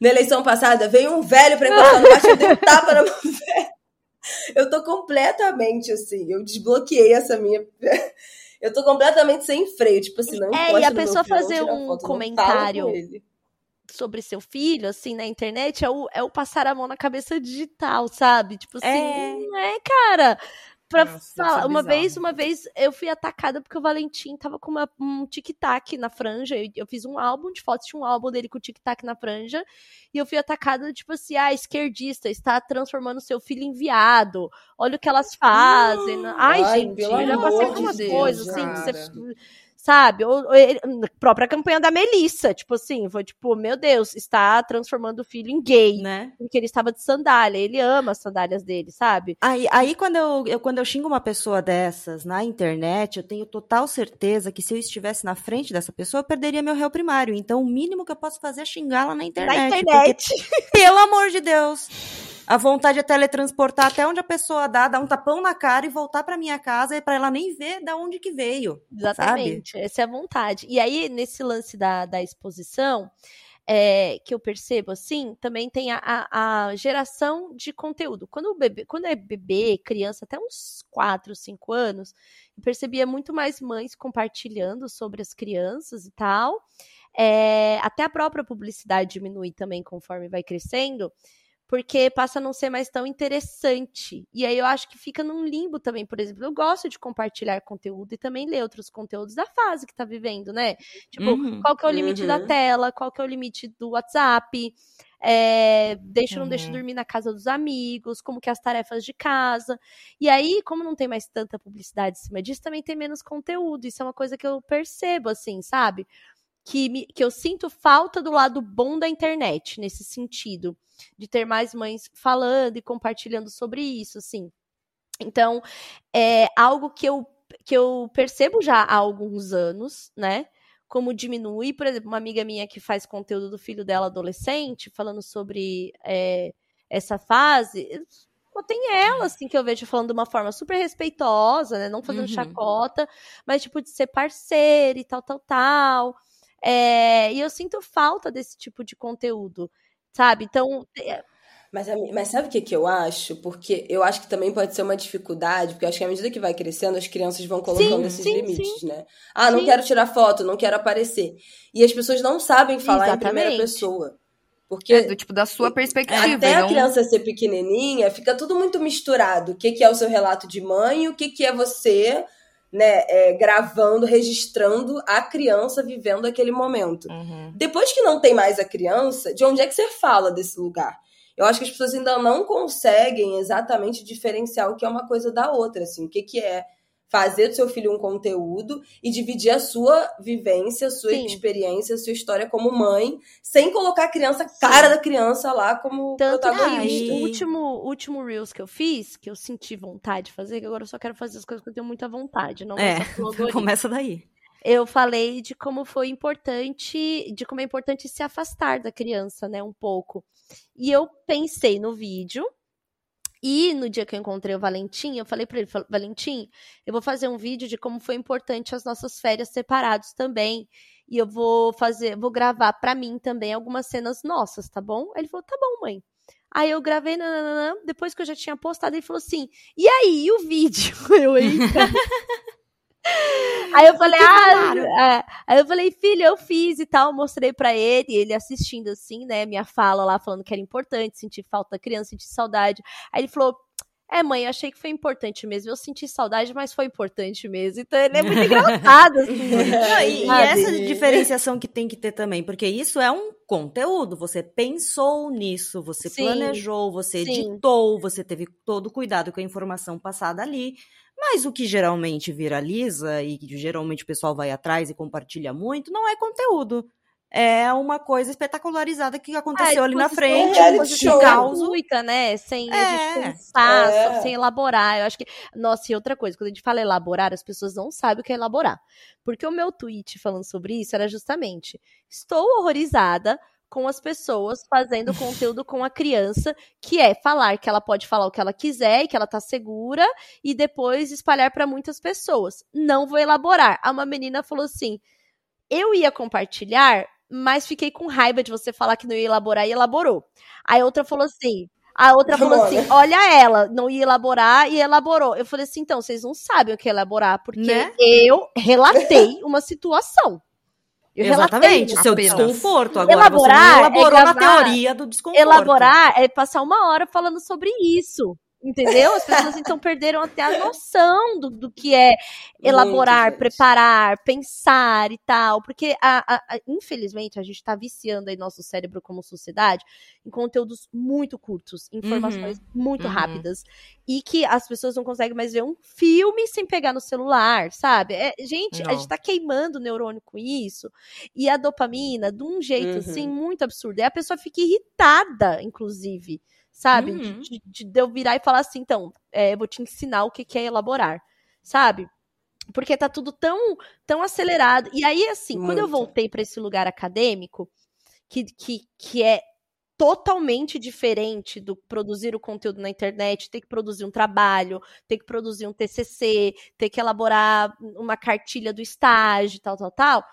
Na eleição passada, veio um velho pra encostar no baixo, eu dei um tapa na mão do velho. Eu tô completamente assim, eu desbloqueei essa minha. Eu tô completamente sem freio, tipo assim, não É, e a pessoa filho, fazer um foto, comentário sobre seu filho, assim, na internet, é o, é o passar a mão na cabeça digital, sabe? Tipo assim, é, não é, cara pra Nossa, falar. Uma vez, uma vez eu fui atacada porque o Valentim tava com uma, um tic-tac na franja. Eu, eu, fiz um álbum de fotos, tinha um álbum dele com tic-tac na franja. E eu fui atacada, tipo assim, ah, esquerdista, está transformando seu filho em viado. Olha o que elas fazem. Ai, Ai gente, eu já passei por umas coisas, assim, que você sabe? Ou, ou ele, própria campanha da Melissa, tipo assim, foi tipo, meu Deus, está transformando o filho em gay, né? Porque ele estava de sandália, ele ama as sandálias dele, sabe? Aí, aí quando eu, eu, quando eu xingo uma pessoa dessas na internet, eu tenho total certeza que se eu estivesse na frente dessa pessoa, eu perderia meu réu primário. Então, o mínimo que eu posso fazer é xingá-la na internet. Na internet. Porque, pelo amor de Deus a vontade é teletransportar até onde a pessoa dá, dar um tapão na cara e voltar para minha casa e para ela nem ver da onde que veio. Exatamente, sabe? essa é a vontade. E aí, nesse lance da, da exposição, é, que eu percebo assim, também tem a, a, a, geração de conteúdo. Quando o bebê, quando é bebê, criança, até uns 4, 5 anos, eu percebia muito mais mães compartilhando sobre as crianças e tal. É, até a própria publicidade diminui também conforme vai crescendo porque passa a não ser mais tão interessante. E aí eu acho que fica num limbo também, por exemplo, eu gosto de compartilhar conteúdo e também ler outros conteúdos da fase que tá vivendo, né? Tipo, uhum, qual que é o limite uhum. da tela, qual que é o limite do WhatsApp, é, deixa ou não deixa dormir na casa dos amigos, como que é as tarefas de casa. E aí, como não tem mais tanta publicidade em cima disso, também tem menos conteúdo. Isso é uma coisa que eu percebo, assim, sabe? Que, me, que eu sinto falta do lado bom da internet, nesse sentido de ter mais mães falando e compartilhando sobre isso, assim. Então, é algo que eu, que eu percebo já há alguns anos, né? Como diminui, por exemplo, uma amiga minha que faz conteúdo do filho dela adolescente, falando sobre é, essa fase, tem ela, assim, que eu vejo falando de uma forma super respeitosa, né? Não fazendo uhum. chacota, mas, tipo, de ser parceira e tal, tal, tal. É, e eu sinto falta desse tipo de conteúdo sabe? Então. É mas, mas sabe o que, que eu acho? Porque eu acho que também pode ser uma dificuldade, porque eu acho que à medida que vai crescendo, as crianças vão colocando sim, esses sim, limites, sim. né? Ah, não quero tirar foto, não quero aparecer. E as pessoas não sabem falar Exatamente. em primeira pessoa. Porque, é, do tipo, da sua perspectiva. Até não... a criança ser pequenininha, fica tudo muito misturado. O que, que é o seu relato de mãe, o que, que é você né, é, gravando, registrando a criança vivendo aquele momento. Uhum. Depois que não tem mais a criança, de onde é que você fala desse lugar? Eu acho que as pessoas ainda não conseguem exatamente diferenciar o que é uma coisa da outra, assim, o que, que é fazer do seu filho um conteúdo e dividir a sua vivência, a sua Sim. experiência, a sua história como mãe, sem colocar a criança, a cara da criança lá como Tanto protagonista. o último, último Reels que eu fiz, que eu senti vontade de fazer, que agora eu só quero fazer as coisas que eu tenho muita vontade, não é, começa daí. Eu falei de como foi importante, de como é importante se afastar da criança, né, um pouco. E eu pensei no vídeo, e no dia que eu encontrei o Valentim, eu falei para ele, Valentim, eu vou fazer um vídeo de como foi importante as nossas férias separados também. E eu vou fazer, vou gravar para mim também algumas cenas nossas, tá bom? Ele falou, tá bom, mãe. Aí eu gravei, depois que eu já tinha postado, ele falou assim, e aí, e o vídeo? Eu, eita. Aí eu falei, ah, é. aí eu falei, filho, eu fiz e tal, mostrei para ele, ele assistindo assim, né, minha fala lá, falando que era importante, sentir falta da criança, sentir saudade. Aí ele falou, é, mãe, eu achei que foi importante mesmo. Eu senti saudade, mas foi importante mesmo. Então ele é muito engraçado, assim. Não, e, e, essa diferenciação que tem que ter também, porque isso é um conteúdo. Você pensou nisso, você sim, planejou, você sim. editou, você teve todo o cuidado com a informação passada ali. Mas o que geralmente viraliza e que geralmente o pessoal vai atrás e compartilha muito não é conteúdo. É uma coisa espetacularizada que aconteceu é, ali na frente, é, coisa show. gratuita, né? Sem é, a gente pensar, é. sem elaborar. Eu acho que. Nossa, e outra coisa, quando a gente fala elaborar, as pessoas não sabem o que é elaborar. Porque o meu tweet falando sobre isso era justamente: estou horrorizada com as pessoas fazendo conteúdo com a criança, que é falar que ela pode falar o que ela quiser e que ela tá segura e depois espalhar para muitas pessoas. Não vou elaborar. Uma menina falou assim: "Eu ia compartilhar mas fiquei com raiva de você falar que não ia elaborar e elaborou. Aí a outra falou assim. A outra falou assim: olha ela, não ia elaborar e elaborou. Eu falei assim: então, vocês não sabem o que é elaborar, porque Né? eu relatei uma situação. Eu Exatamente, relatei seu situação. desconforto. Agora Elaborar você é não elaborou na gravar- teoria do desconforto. Elaborar é passar uma hora falando sobre isso. Entendeu? As pessoas então perderam até a noção do, do que é elaborar, gente. preparar, pensar e tal. Porque, a, a- a- infelizmente, a gente está viciando aí nosso cérebro como sociedade em conteúdos muito curtos, informações muito Uhum. rápidas. E que as pessoas não conseguem mais ver um filme sem pegar no celular, sabe? É, gente, a Não. gente tá queimando o neurônio com isso. E a dopamina, de um jeito Uhum. assim, muito absurdo. E a pessoa fica irritada, inclusive. Sabe? De- Uhum. De, de eu virar e falar assim, então, é, eu vou te ensinar o que que é elaborar. Sabe? Porque tá tudo tão, tão acelerado. E aí, assim, quando eu Muito. voltei para esse lugar acadêmico, que, que, que é totalmente diferente do produzir o conteúdo na internet, ter que produzir um trabalho, ter que produzir um TCC, ter que elaborar uma cartilha do estágio, tal, tal, tal,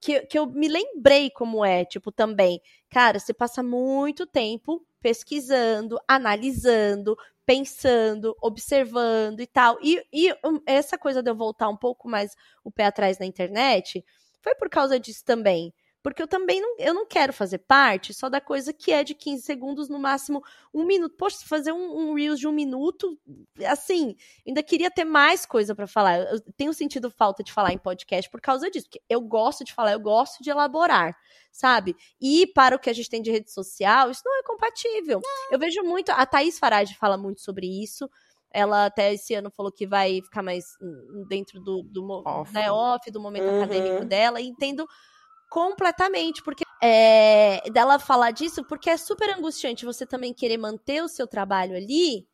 que, que eu me lembrei como é, tipo, também, cara, você passa muito tempo pesquisando, analisando, pensando, observando e tal. E, e essa coisa de eu voltar um pouco mais o pé atrás na internet foi por causa disso também. Porque eu também não, eu não quero fazer parte só da coisa que é de 15 segundos, no máximo um minuto. Poxa, fazer um, um Reels de um minuto, assim, ainda queria ter mais coisa pra falar. Eu tenho sentido falta de falar em podcast por causa disso. Porque eu gosto de falar, eu gosto de elaborar, sabe? E para o que a gente tem de rede social, isso não é compatível. Eu vejo muito. A Thaís Farage fala muito sobre isso. Ela até esse ano falou que vai ficar mais hum, dentro do, do Off. né, off, do momento Uhum. acadêmico dela. E entendo completamente, porque é, dela falar disso, porque é super angustiante você também querer manter o seu trabalho ali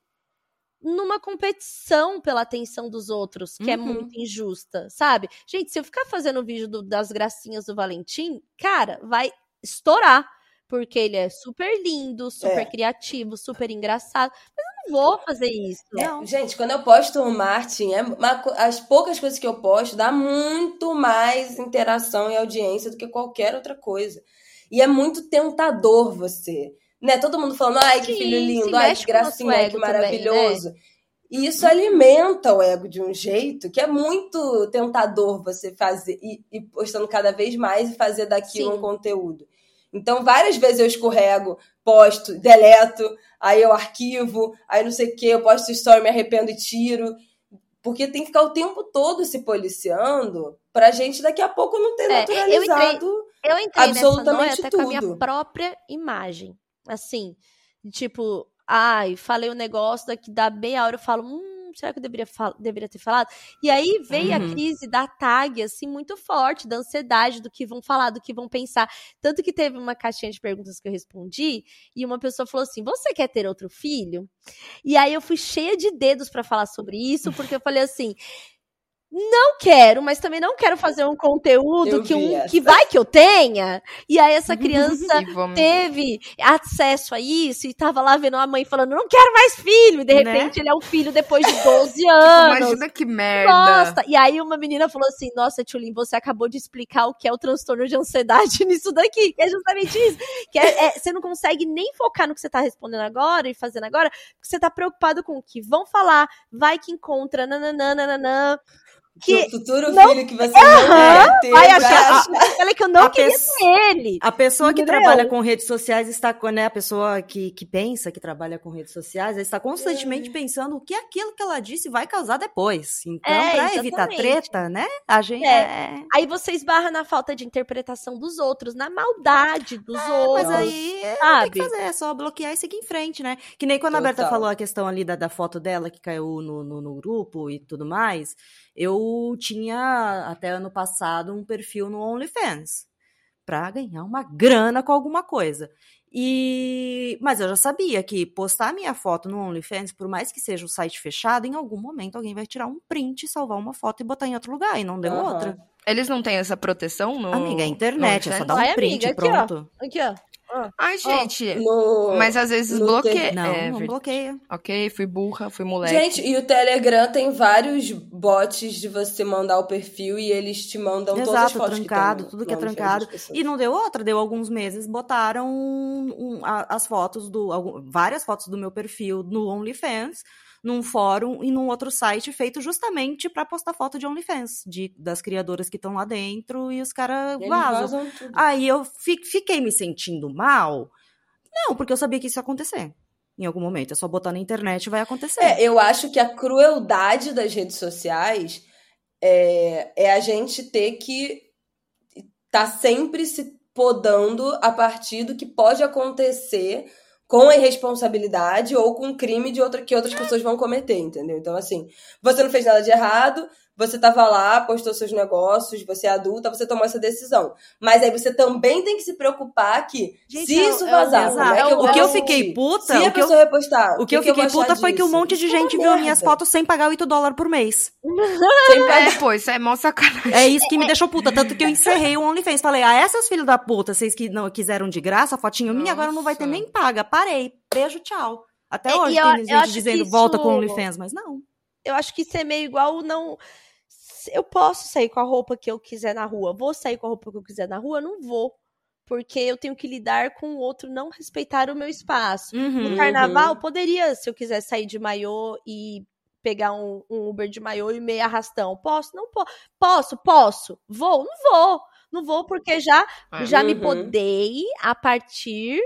numa competição pela atenção dos outros, que é Uhum. muito injusta, sabe? Gente, se eu ficar fazendo vídeo do- das gracinhas do Valentim, cara, vai estourar. Porque ele é super lindo, super É. criativo, super engraçado. Mas vou fazer isso. É, gente, quando eu posto o Martin, é uma as poucas coisas que eu posto dá muito mais interação e audiência do que qualquer outra coisa. E é muito tentador você. Né? Todo mundo falando, ai, que filho lindo, ai, que gracinha, que ego também, né? maravilhoso. E isso alimenta o ego de um jeito que é muito tentador você fazer e, e postando cada vez mais e fazer daquilo Sim. um conteúdo. Então, várias vezes eu escorrego, posto, deleto, aí eu arquivo, aí não sei o que, eu posto story, me arrependo e tiro. Porque tem que ficar o tempo todo se policiando pra gente daqui a pouco não ter É, eu naturalizado. Eu entrei nessa Absolutamente noia até com a minha tudo. própria imagem. Assim, tipo, ai, falei o negócio, daqui da meia hora eu falo, hum, será que eu deveria, deveria ter falado? E aí veio a Uhum. crise da tag, assim, muito forte, da ansiedade, do que vão falar, do que vão pensar. Tanto que teve uma caixinha de perguntas que eu respondi, e uma pessoa falou assim, você quer ter outro filho? E aí eu fui cheia de dedos pra falar sobre isso, porque eu falei assim, não quero, mas também não quero fazer um conteúdo Eu que, um, essa. que vai que eu tenha. E aí essa criança teve acesso a isso e tava lá vendo a mãe falando, não quero mais filho. E de Né? repente ele é um filho depois de 12 anos. Imagina que merda. Nossa, e aí uma menina falou assim: Nossa, Tchulin, você acabou de explicar o que é o transtorno de ansiedade nisso daqui. Que é justamente isso. Que é, é- você não consegue nem focar no que você tá respondendo agora e fazendo agora, porque você tá preocupado com o que vão falar, vai que encontra, nananã. Que o futuro não- filho que você não quer ter, vai vai achar. Eu falei que eu não A queria ele. A pessoa que Entendeu? trabalha com redes sociais está, né, a pessoa que, que pensa que trabalha com redes sociais, ela está constantemente pensando o que aquilo que ela disse vai causar depois. Então, É, pra evitar treta, né, a gente É. é... Aí você esbarra na falta de interpretação dos outros, na maldade dos outros. Mas aí é, não tem sabe? que fazer, é só bloquear e seguir em frente, né? Que nem quando a Berta Total. falou a questão ali da, da foto dela que caiu no, no, no grupo e tudo mais. Eu tinha até ano passado um perfil no OnlyFans pra ganhar uma grana com alguma coisa. E mas eu já sabia que postar minha foto no OnlyFans, por mais que seja um site fechado, em algum momento alguém vai tirar um print, salvar uma foto e botar em outro lugar e não deu Aham. outra. Eles não têm essa proteção no. Amiga, é internet, é só dar um print amiga, aqui, ó. pronto. Aqui, ó. Ai, gente. No, mas às vezes bloqueia. Não, é, não bloqueia. Ok, fui burra, fui moleque. Gente, e o Telegram tem vários bots de você mandar o perfil e eles te mandam todas as Exato, fotos trancado, que tem tudo que é trancado. E não deu outra, deu alguns meses, botaram um- um- a- as fotos do. algum- várias fotos do meu perfil no OnlyFans, num fórum e num outro site feito justamente pra postar foto de OnlyFans, de, das criadoras que estão lá dentro e os caras vazam. Aí eu fi- fiquei me sentindo mal. Não, porque eu sabia que isso ia acontecer. Em algum momento. É só botar na internet e vai acontecer. É, eu acho que a crueldade das redes sociais é, é a gente ter que tá sempre se podando a partir do que pode acontecer com a irresponsabilidade ou com o crime de outra, que outras pessoas vão cometer, entendeu? Então, assim, você não fez nada de errado, você tava lá, postou seus negócios, você é adulta, você tomou essa decisão. Mas aí você também tem que se preocupar que Gente, se é isso é vazar, é que eu O que eu fiquei puta, Se a o que eu- pessoa repostar, O que eu fiquei puta foi que um disso? monte de é gente viu minhas fotos sem pagar 8 dólares por mês. Sem pagar. É, pô, isso é mó sacanagem. É isso que me deixou puta. Tanto que eu encerrei o OnlyFans. Falei, ah, essas filhos da puta, vocês que não quiseram de graça, a fotinho minha, agora não vai ter nem paga. Parei. Beijo, tchau. Até É, hoje e tem eu gente dizendo, isso- volta com o OnlyFans, mas não. Eu acho que isso é meio igual não. Eu posso sair com a roupa que eu quiser na rua. Vou sair com a roupa que eu quiser na rua? Não vou. Porque eu tenho que lidar com o outro não respeitar o meu espaço. Uhum. No carnaval, poderia, se eu quiser sair de maiô e pegar um, um Uber de maiô e meio arrastão. Posso? Não posso. Posso? Posso. Vou? Não vou. Não vou porque já, É. já me Uhum. podei a partir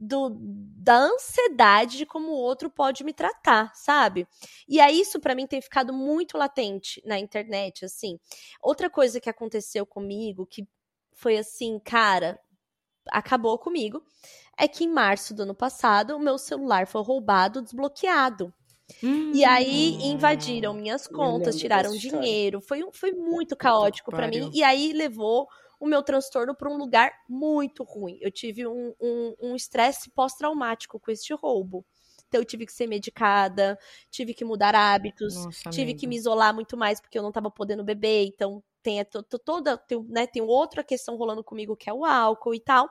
do, da ansiedade de como o outro pode me tratar, sabe? E aí isso pra mim tem ficado muito latente na internet, assim. Outra coisa que aconteceu comigo que foi assim, cara, acabou comigo, é que em março do ano passado o meu celular foi roubado, desbloqueado. E aí Hum. invadiram minhas contas, tiraram dinheiro. Foi, foi muito caótico pra mim. E aí levou o meu transtorno pra um lugar muito ruim. Eu tive um um- um estresse pós-traumático com este roubo. Então eu tive que ser medicada, tive que mudar hábitos, Nossa, tive amiga. que me isolar muito mais porque eu não tava podendo beber. Então tem toda tem, né, tem outra questão rolando comigo que é o álcool e tal.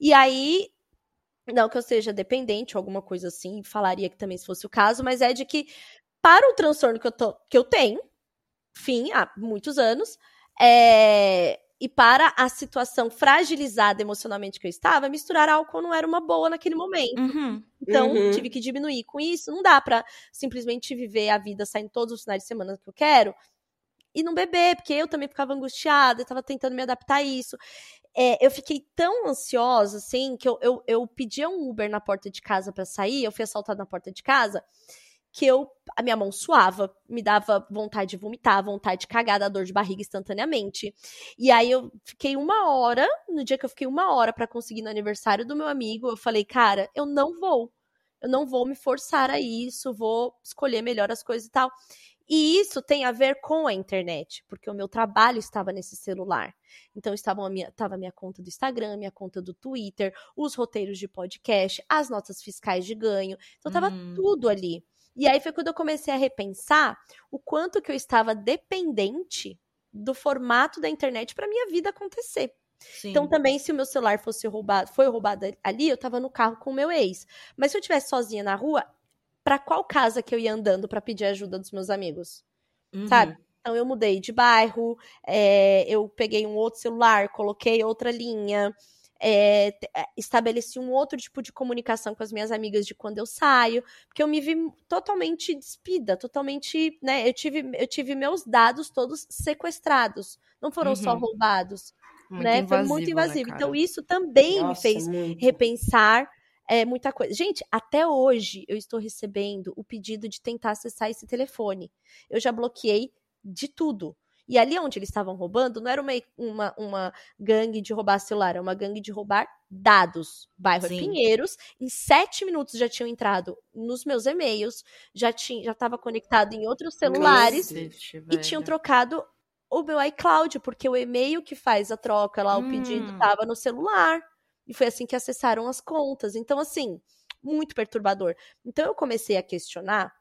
E aí não que eu seja dependente ou alguma coisa assim, falaria que também se fosse o caso, mas é de que para o transtorno que eu, tô, que eu tenho, fim, há muitos anos, é, e para a situação fragilizada emocionalmente que eu estava, misturar álcool não era uma boa naquele momento. Uhum. Então, Uhum. tive que diminuir com isso. Não dá pra simplesmente viver a vida saindo todos os finais de semana que eu quero e não beber, porque eu também ficava angustiada, eu tava tentando me adaptar a isso. É, eu fiquei tão ansiosa, assim, que eu, eu, eu pedia um Uber na porta de casa pra sair, eu fui assaltada na porta de casa, que eu, a minha mão suava, me dava vontade de vomitar, vontade de cagar, da dor de barriga instantaneamente. E aí eu fiquei uma hora, no dia que eu fiquei uma hora pra conseguir no aniversário do meu amigo, eu falei, cara, eu não vou. Eu não vou me forçar a isso, vou escolher melhor as coisas e tal. E isso tem a ver com a internet, porque o meu trabalho estava nesse celular. Então estava a minha, estava a minha conta do Instagram, minha conta do Twitter, os roteiros de podcast, as notas fiscais de ganho. Então estava Hum. tudo ali. E aí foi quando eu comecei a repensar o quanto que eu estava dependente do formato da internet para minha vida acontecer. Sim. Então também se o meu celular fosse roubado, foi roubado ali, eu tava no carro com o meu ex. Mas se eu estivesse sozinha na rua, pra qual casa que eu ia andando pra pedir ajuda dos meus amigos? Uhum. sabe? Então eu mudei de bairro, é, eu peguei um outro celular, coloquei outra linha, é, estabeleci um outro tipo de comunicação com as minhas amigas de quando eu saio, porque eu me vi totalmente despida, totalmente, né? Eu tive, eu tive meus dados todos sequestrados, não foram só Uhum. roubados, Muito né? Foi invasivo, muito né, invasivo. cara? então isso também me Nossa, fez muito. repensar é, muita coisa. Gente, até hoje eu estou recebendo o pedido de tentar acessar esse telefone. Eu já bloqueei de tudo. E ali onde eles estavam roubando, não era uma, uma, uma gangue de roubar celular, era uma gangue de roubar dados. Bairro Sim. Pinheiros, em sete minutos já tinham entrado nos meus e-mails, já tinha, já estava conectado em outros celulares Cacete, e tinham trocado o meu iCloud, porque o e-mail que faz a troca lá, o pedido, Hum. tava no celular. E foi assim que acessaram as contas. Então, assim, muito perturbador. Então, eu comecei a questionar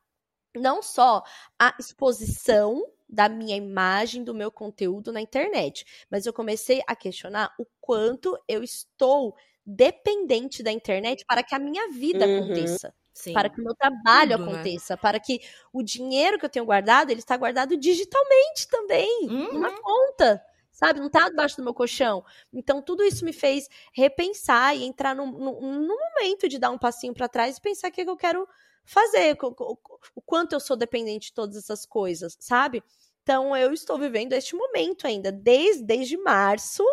não só a exposição da minha imagem, do meu conteúdo na internet, mas eu comecei a questionar o quanto eu estou dependente da internet para que a minha vida Uhum. aconteça, Sim. para que o meu trabalho Tudo, né? aconteça, para que o dinheiro que eu tenho guardado, ele está guardado digitalmente também, Uhum. numa conta. Sabe, não tá debaixo do meu colchão. Então, tudo isso me fez repensar e entrar num, num, num momento de dar um passinho para trás e pensar o que, que eu quero fazer, co- co- o quanto eu sou dependente de todas essas coisas, sabe? Então, eu estou vivendo este momento ainda, desde, desde março,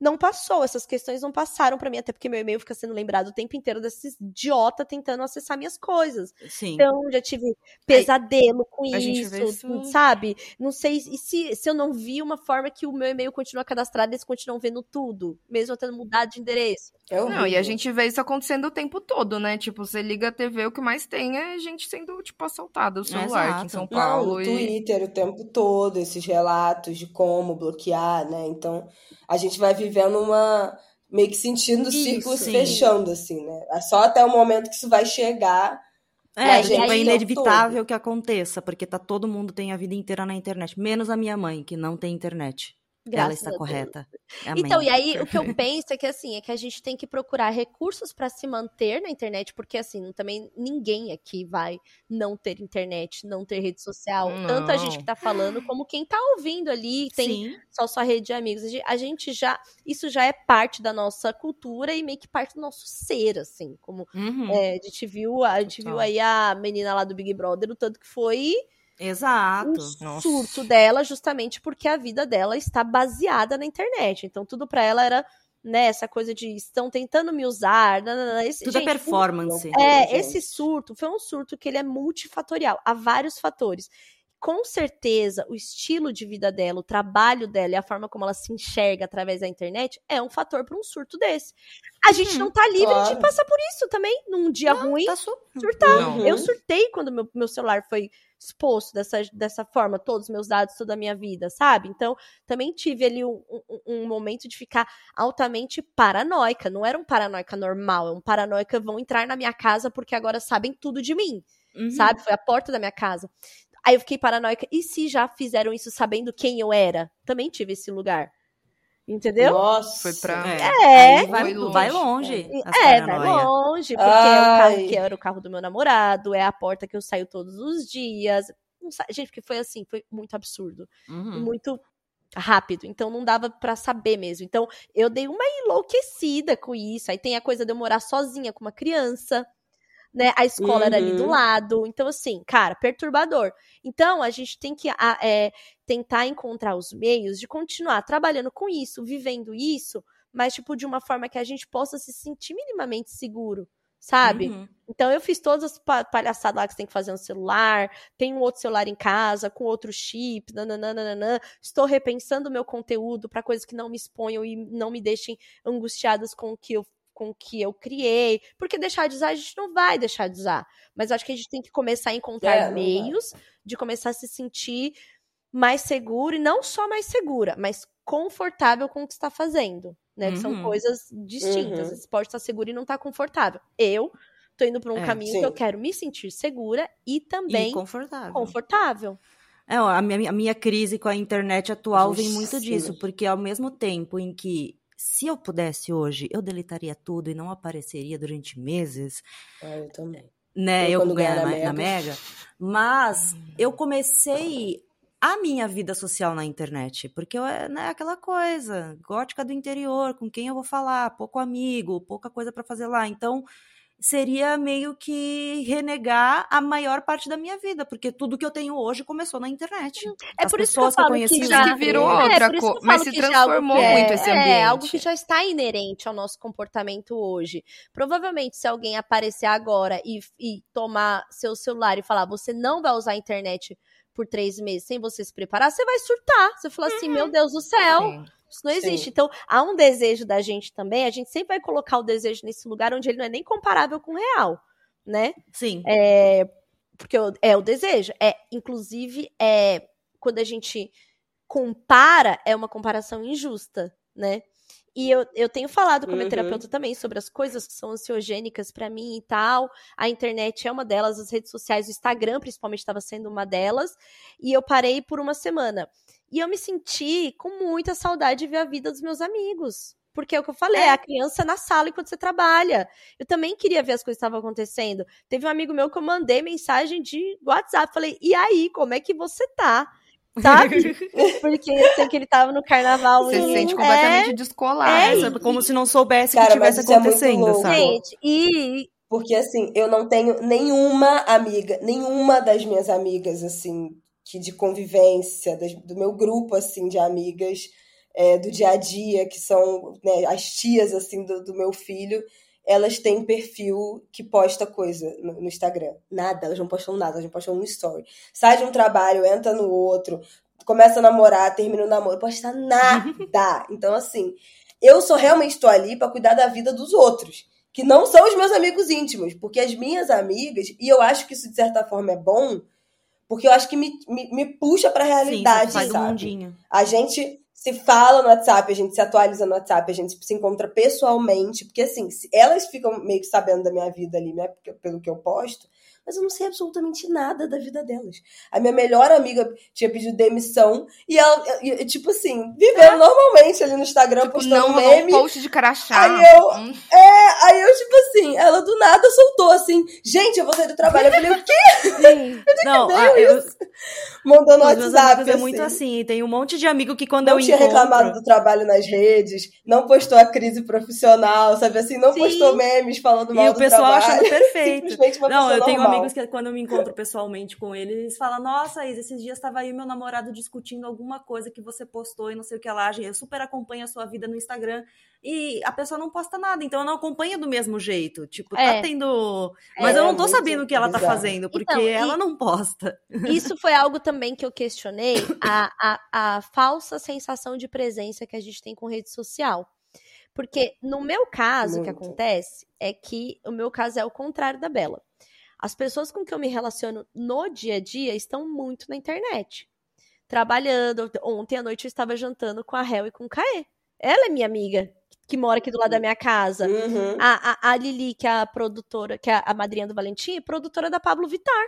não passou, essas questões não passaram para mim, até porque meu e-mail fica sendo lembrado o tempo inteiro desses idiota tentando acessar minhas coisas. Sim. Então, já tive pesadelo com a gente vê isso, isso- sabe? Não sei e se, se eu não vi uma forma que o meu e-mail continua cadastrado, eles continuam vendo tudo, mesmo eu tendo mudado de endereço. É Não, e a gente vê isso acontecendo o tempo todo, né? Tipo, você liga a TV, o que mais tem é gente sendo, tipo, assaltada o celular aqui em Exato. São Não, Paulo. no e... Twitter o tempo todo, esses relatos de como bloquear, né? Então, a gente vai vivendo uma. meio que sentindo o círculo Isso. se fechando, assim, né? É só até o momento que isso vai chegar. É, tipo, é inevitável que aconteça, porque tá todo mundo tem a vida inteira na internet, menos a minha mãe, que não tem internet. Ela Graças está a Deus. correta. Amém. Então, e aí o que eu penso é que assim, é que a gente tem que procurar recursos para se manter na internet, porque assim, também ninguém aqui vai não ter internet, não ter rede social. Tanto a gente Não. que tá falando, como quem tá ouvindo ali, tem Sim. só sua rede de amigos. A gente- A gente já, isso já é parte da nossa cultura e meio que parte do nosso ser, assim, como Uhum. é, a gente viu, a gente Total. viu aí a menina lá do Big Brother, o tanto que foi Exato. um Nossa. surto dela, justamente porque a vida dela está baseada na internet. Então, tudo pra ela era, né, essa coisa de estão tentando me usar. Esse, Tudo gente, é performance. É, gente. esse surto foi um surto que ele é multifatorial. Há vários fatores. Com certeza, o estilo de vida dela, o trabalho dela e a forma como ela se enxerga através da internet é um fator para um surto desse. A gente Uhum, não tá livre claro. de passar por isso também. Num dia ruim, Tá su... surtar. Não. Eu surtei quando meu, meu celular foi exposto dessa, dessa forma, todos os meus dados, toda a minha vida, sabe? Então, também tive ali um, um, um momento de ficar altamente paranoica. Não era um paranoica normal, é um paranoica vão entrar na minha casa porque agora sabem tudo de mim, Uhum. sabe? Foi a porta da minha casa. Aí eu fiquei paranoica. E se já fizeram isso sabendo quem eu era? Também tive esse lugar. Entendeu? Nossa. Foi pra- É. Aí vai, Foi vai longe. longe. as É, vai longe, porque é o carro Ai. que era o carro do meu namorado, é a porta que eu saio todos os dias. Gente, porque foi assim, foi muito absurdo. Uhum. Muito rápido. Então não dava pra saber mesmo. Então eu dei uma enlouquecida com isso. Aí tem a coisa de eu morar sozinha com uma criança. Né? A escola era ali do Uhum. lado. Então, assim, cara, perturbador. Então, a gente tem que é, tentar encontrar os meios de continuar trabalhando com isso, vivendo isso, mas, tipo, de uma forma que a gente possa se sentir minimamente seguro, sabe? Uhum. Então eu fiz todas as pa- palhaçadas lá que você tem que fazer no celular, tem um outro celular em casa com outro chip, nananana. Estou repensando o meu conteúdo para coisas que não me exponham e não me deixem angustiadas com o que eu com o que eu criei, porque deixar de usar a gente não vai deixar de usar, mas acho que a gente tem que começar a encontrar É, meios de começar a se sentir mais seguro e não só mais segura, mas confortável com o que está fazendo, né? Que são Uhum. coisas distintas. Uhum. Você pode estar seguro e não estar confortável. Eu tô indo para um É, caminho sim. que eu quero me sentir segura e também E confortável. confortável. É, a minha, a minha crise com a internet atual vem muito disso, porque ao mesmo tempo em que, se eu pudesse hoje, eu deletaria tudo e não apareceria durante meses, Ah, eu também. né? Eu Eu, ganhar na, na Mega. Mas eu comecei a minha vida social na internet, porque eu, é né, aquela coisa, gótica do interior, com quem eu vou falar, pouco amigo, pouca coisa pra fazer lá. Então, seria meio que renegar a maior parte da minha vida, porque tudo que eu tenho hoje começou na internet. É As por isso que eu que falo conheci que Mas já... que virou É, outra que eu coisa. Mas se que é transformou que é- muito esse ambiente. É, algo que já está inerente ao nosso comportamento hoje. Provavelmente, se alguém aparecer agora e, e tomar seu celular e falar, você não vai usar a internet por três meses sem você se preparar, você vai surtar. Você fala assim, meu Deus do céu, Sim. Isso não existe. Sim. Então, há um desejo da gente também, a gente sempre vai colocar o desejo nesse lugar onde ele não é nem comparável com o real, né? Sim. É, porque é o desejo. É, inclusive, é quando a gente compara, é uma comparação injusta, né? E eu, eu tenho falado com a minha Uhum. terapeuta também sobre as coisas que são ansiogênicas pra mim e tal. A internet é uma delas, as redes sociais, o Instagram principalmente estava sendo uma delas. E eu parei por uma semana. E eu me senti com muita saudade de ver a vida dos meus amigos. Porque é o que eu falei, é. a criança na sala enquanto você trabalha. Eu também queria ver as coisas que estavam acontecendo. Teve um amigo meu que eu mandei mensagem de WhatsApp. Falei, e aí, como é que você tá? Sabe? Porque eu sei que ele tava no carnaval. Você se sente completamente é, descolado. É, como se não soubesse o que tivesse é acontecendo, é sabe? Gente, e. Porque assim, eu não tenho nenhuma amiga, nenhuma das minhas amigas, assim, que de convivência, do meu grupo, assim, de amigas é, do dia a dia, que são né, as tias, assim, do, do meu filho, elas têm perfil que posta coisa no, Instagram. Nada, elas não postam nada, elas não postam um story. Sai de um trabalho, entra no outro, começa a namorar, termina o namoro, posta nada. Então, assim, eu só realmente estou ali para cuidar da vida dos outros, que não são os meus amigos íntimos, porque as minhas amigas, e eu acho que isso de certa forma é bom, porque eu acho que me, me, me puxa para a realidade, Sim, sabe? A gente se fala no WhatsApp, a gente se atualiza no WhatsApp, a gente se encontra pessoalmente, porque assim, elas ficam meio que sabendo da minha vida ali, né, pelo que eu posto, mas eu não sei absolutamente nada da vida delas. A minha melhor amiga tinha pedido demissão e ela, tipo assim, vivendo é. normalmente ali no Instagram, tipo, postando não, meme. Um post de crachá. Aí eu, hum. é, aí eu, tipo assim, ela do nada soltou assim, gente, eu vou sair do trabalho. Eu falei, o quê? Não, que ah, eu, Mandou no WhatsApp. é assim. muito assim, tem um monte de amigo que quando não eu tinha encontro... reclamado do trabalho nas redes, não postou a crise profissional, sabe assim, não Sim. postou memes falando mal e do trabalho. E o pessoal achando perfeito. Simplesmente uma não, eu tenho normal. Amigos que quando eu me encontro pessoalmente com eles, eles falam: Nossa, Isa, esses dias estava aí meu namorado discutindo alguma coisa que você postou e não sei o que lá. Eu super acompanho a sua vida no Instagram e a pessoa não posta nada, então eu não acompanho do mesmo jeito. Tipo, tá é. tá tendo. Mas é, eu não tô sabendo o que ela tá fazendo, porque então, ela não posta. Isso foi algo também que eu questionei: a, a, a falsa sensação de presença que a gente tem com rede social. Porque no meu caso, Muito. o que acontece é que o meu caso é o contrário da Bela. As pessoas com que eu me relaciono no dia a dia estão muito na internet. Trabalhando. Ontem à noite eu estava jantando com a Hel e com o Caê. Ela é minha amiga, que mora aqui do lado da minha casa. Uhum. A, a, a, Lili, que é a produtora, que é a madrinha do Valentim, é produtora da Pablo Vitar.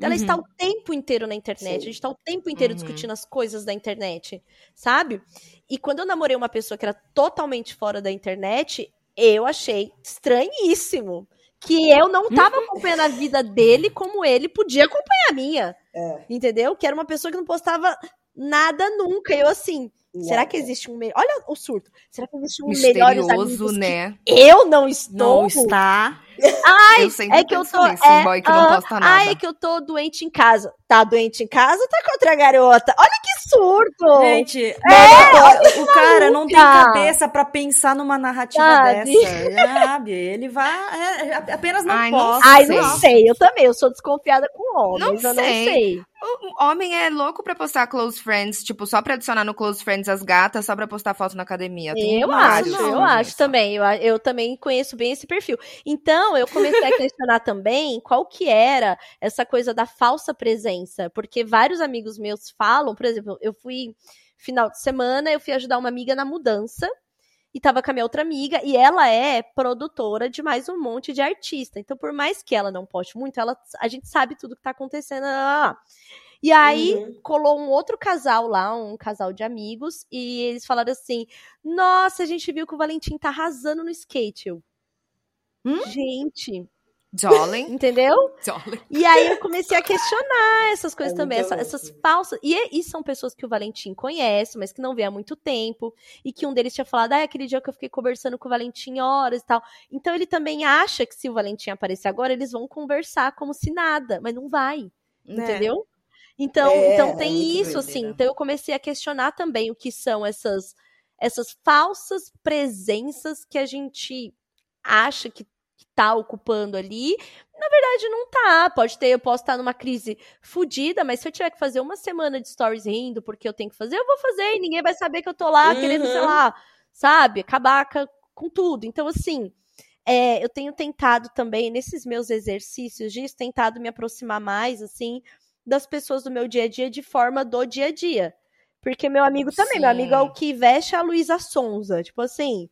Ela uhum. está o tempo inteiro na internet. Sim. A gente está o tempo inteiro uhum. discutindo as coisas da internet, sabe? E quando eu namorei uma pessoa que era totalmente fora da internet, eu achei estranhíssimo que eu não tava acompanhando a vida dele como ele podia acompanhar a minha. É. Entendeu? Que era uma pessoa que não postava nada nunca. Eu assim, Será que existe um melhor. Olha o surto. Será que existe um amigos né? eu não estou? Não está. Ai, é que eu tô. é, boy que não uh, posta nada. Ai, é que eu tô doente em casa. Tá doente em casa ou tá com outra garota? Olha que surto! Gente, é, o, o cara não tem cabeça para pensar numa narrativa sabe? dessa. Sabe? Ele vai. É, é apenas não Ai, posta. Ai, não sei. Eu também. Eu sou desconfiada com homens. Não eu sei. não sei. O homem é louco pra postar close friends, tipo, só pra adicionar no close friends as gatas, só pra postar foto na academia. Tem eu acho, eu acho também. Eu, eu também conheço bem esse perfil. Então, eu comecei a questionar também qual que era essa coisa da falsa presença. Porque vários amigos meus falam, por exemplo, eu fui final de semana, eu fui ajudar uma amiga na mudança e tava com a minha outra amiga, e ela é produtora de mais um monte de artista. Então, por mais que ela não poste muito, ela, a gente sabe tudo que tá acontecendo. E aí, uhum. colou um outro casal lá, um casal de amigos, e eles falaram assim: Nossa, a gente viu que o Valentim tá arrasando no skate. Eu, hum? Gente, Jolly. Entendeu? Jolly. E aí eu comecei a questionar essas coisas é também, essa, essas falsas. E, e, são pessoas que o Valentim conhece, mas que não vê há muito tempo. E que um deles tinha falado, ah, aquele dia que eu fiquei conversando com o Valentim horas e tal. Então ele também acha que se o Valentim aparecer agora, eles vão conversar como se nada, mas não vai. É. Entendeu? Então, é, então tem é isso, assim. Então eu comecei a questionar também o que são essas, essas falsas presenças que a gente acha que tá ocupando ali. Na verdade, não tá. Pode ter, eu posso estar numa crise fodida, mas se eu tiver que fazer uma semana de stories rindo porque eu tenho que fazer, eu vou fazer e ninguém vai saber que eu tô lá uhum. querendo, sei lá, sabe, acabar com tudo. Então, assim, é, eu tenho tentado também, nesses meus exercícios disso, tentado me aproximar mais, assim, das pessoas do meu dia a dia de forma do dia a dia. Porque meu amigo também, Sim. meu amigo é o que veste a Luísa Sonza. Tipo assim,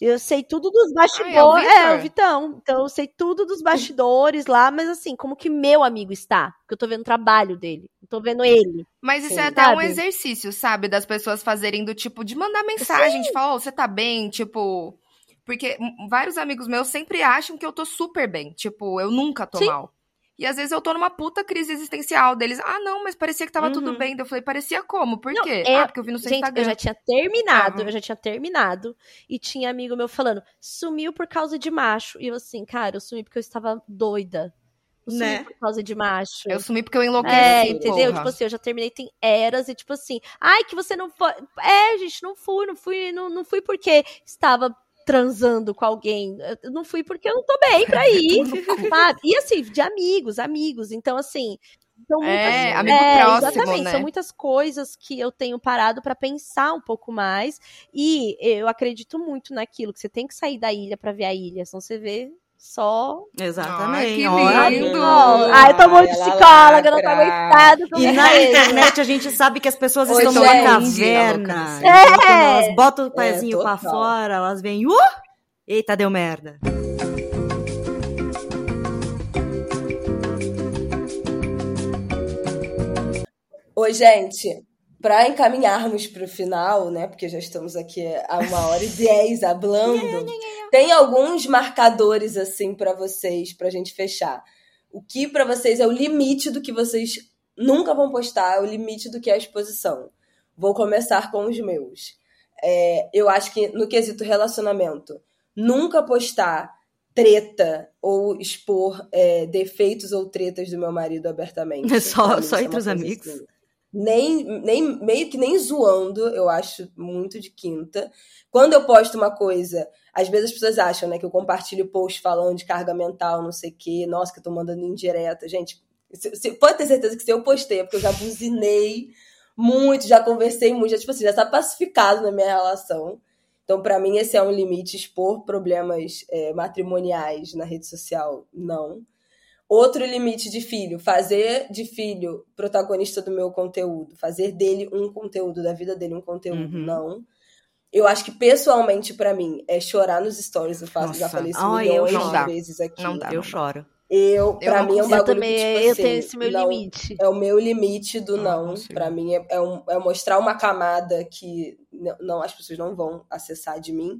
Eu sei tudo dos Ai, é o bastidores. é, o Vitão. Então eu sei tudo dos bastidores lá, mas assim, como que meu amigo está? Porque eu tô vendo o trabalho dele. Eu tô vendo ele. Mas isso Sim. é até um Sabe? exercício, sabe? Das pessoas fazerem do tipo, de mandar mensagem, de falar, ô, você tá bem? Tipo. Porque vários amigos meus sempre acham que eu tô super bem. Tipo, eu nunca tô Sim. mal. E às vezes eu tô numa puta crise existencial deles. Ah, não, mas parecia que tava tudo Uhum. bem. Daí Eu falei, parecia como? Por Não, quê? é- Ah, porque eu vi no seu Gente, Instagram. eu já tinha terminado, eu já tinha terminado. E tinha amigo meu falando, sumiu por causa de macho. E eu assim, cara, eu sumi porque eu estava doida. Eu sumi Né? por causa de macho. Eu sumi porque eu enlouqueci. É, Sim, entendeu? porra. Tipo assim, eu já terminei tem eras e tipo assim, ai, que você não foi. É, gente, não fui, não fui, não, não fui porque estava transando com alguém. Eu não fui porque eu não tô bem pra ir, sabe? E assim, de amigos, amigos. Então, assim. São muitas, É, amigo é, próximo, exatamente, né? são muitas coisas que eu tenho parado pra pensar um pouco mais e eu acredito muito naquilo que você tem que sair da ilha pra ver a ilha, senão você vê só Exatamente. que Olha. lindo! Ai, eu tô muito Ai, ela psicóloga, não tô aguentada. E na internet a gente sabe que as pessoas estão numa caverna. Então, quando elas botam o É, pezinho pra total. fora, elas vêm, uh! Eita, deu merda. Oi, gente. Para encaminharmos para o final, né? Porque já estamos aqui há uma hora e dez hablando. Tem alguns marcadores assim para vocês, para a gente fechar. O que para vocês é o limite do que vocês nunca vão postar, é o limite do que é a exposição. Vou começar com os meus. É, eu acho que no quesito relacionamento, nunca postar treta ou expor é, defeitos ou tretas do meu marido abertamente. Só- mim, só isso é entre os amigos? assim, nem, nem meio que nem zoando, eu acho muito de quinta. Quando eu posto uma coisa, às vezes as pessoas acham, né, que eu compartilho post falando de carga mental, não sei o quê, nossa, que eu tô mandando indireta. Gente, se- se- pode ter certeza que se eu postei, é porque eu já buzinei muito, já conversei muito, já, tipo assim, já tá pacificado na minha relação. Então, pra mim, esse é um limite, expor problemas é, matrimoniais na rede social, não. Outro limite de filho, fazer de filho protagonista do meu conteúdo, fazer dele um conteúdo, da vida dele um conteúdo, Uhum. não. Eu acho que pessoalmente pra mim é chorar nos stories, eu faço, já falei isso Ai, eu milhões não dá. de vezes aqui. Não dá. Eu choro. Eu, não mim é um. Eu bagulho também, que, tipo eu assim, tenho esse meu não- limite. é o meu limite do Não, não. não. Pra mim é, é, um- é mostrar uma camada que não as pessoas não vão acessar de mim.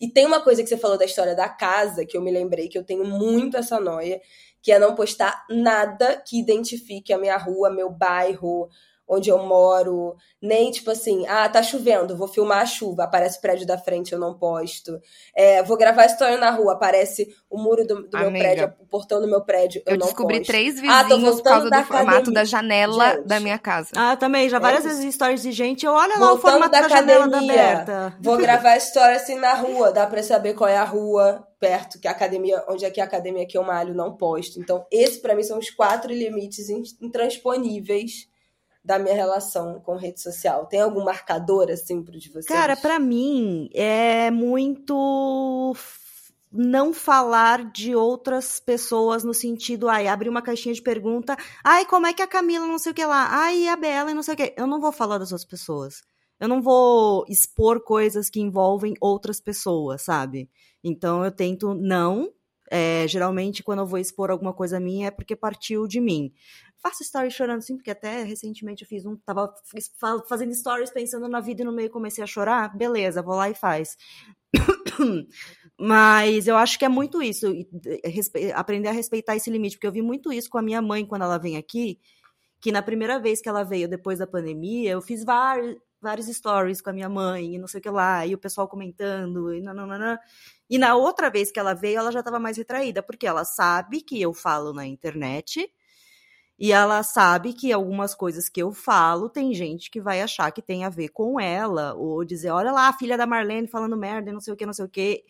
E tem uma coisa que você falou da história da casa que eu me lembrei que eu tenho muito essa noia, que é não postar nada que identifique a minha rua, meu bairro, onde eu moro, nem tipo assim, ah, tá chovendo, vou filmar a chuva, aparece o prédio da frente, eu não posto. É, vou gravar história na rua, aparece o muro do, do meu prédio, o portão do meu prédio, eu, Eu não descobri posto. três Ah, tô vizinhos por voltando causa do formato academia. da janela Gente. da minha casa. Ah, também, já várias É vezes stories de gente, eu olho lá o Voltando formato da da, janela da aberta. Vou gravar história assim na rua, dá pra saber qual é a rua perto, que a academia, onde é que a academia que eu malho, não posto. Então, esse pra mim são os quatro limites in- intransponíveis da minha relação com rede social. Tem algum marcador assim pro de vocês? Cara, pra mim é muito não falar de outras pessoas no sentido, ai, abrir uma caixinha de pergunta, ai, como é que a Camila não sei o que lá, ai, a Bela não sei o que. Eu não vou falar das outras pessoas. Eu não vou expor coisas que envolvem outras pessoas, sabe? Então eu tento não. É, geralmente, quando eu vou expor alguma coisa minha, é porque partiu de mim. Faço stories chorando sim, porque até recentemente eu fiz um. Tava fazendo stories pensando na vida e no meio comecei a chorar. Beleza, vou lá e faz. Mas eu acho que é muito isso, eh, aprender a respeitar esse limite, porque eu vi muito isso com a minha mãe quando ela vem aqui, que na primeira vez que ela veio depois da pandemia, eu fiz vários, vários stories com a minha mãe, e não sei o que lá, e o pessoal comentando, e nananana. E na outra vez que ela veio, ela já estava mais retraída, porque ela sabe que eu falo na internet, e ela sabe que algumas coisas que eu falo tem gente que vai achar que tem a ver com ela, ou dizer, olha lá, a filha da Marlene falando merda não sei o que, não sei o que.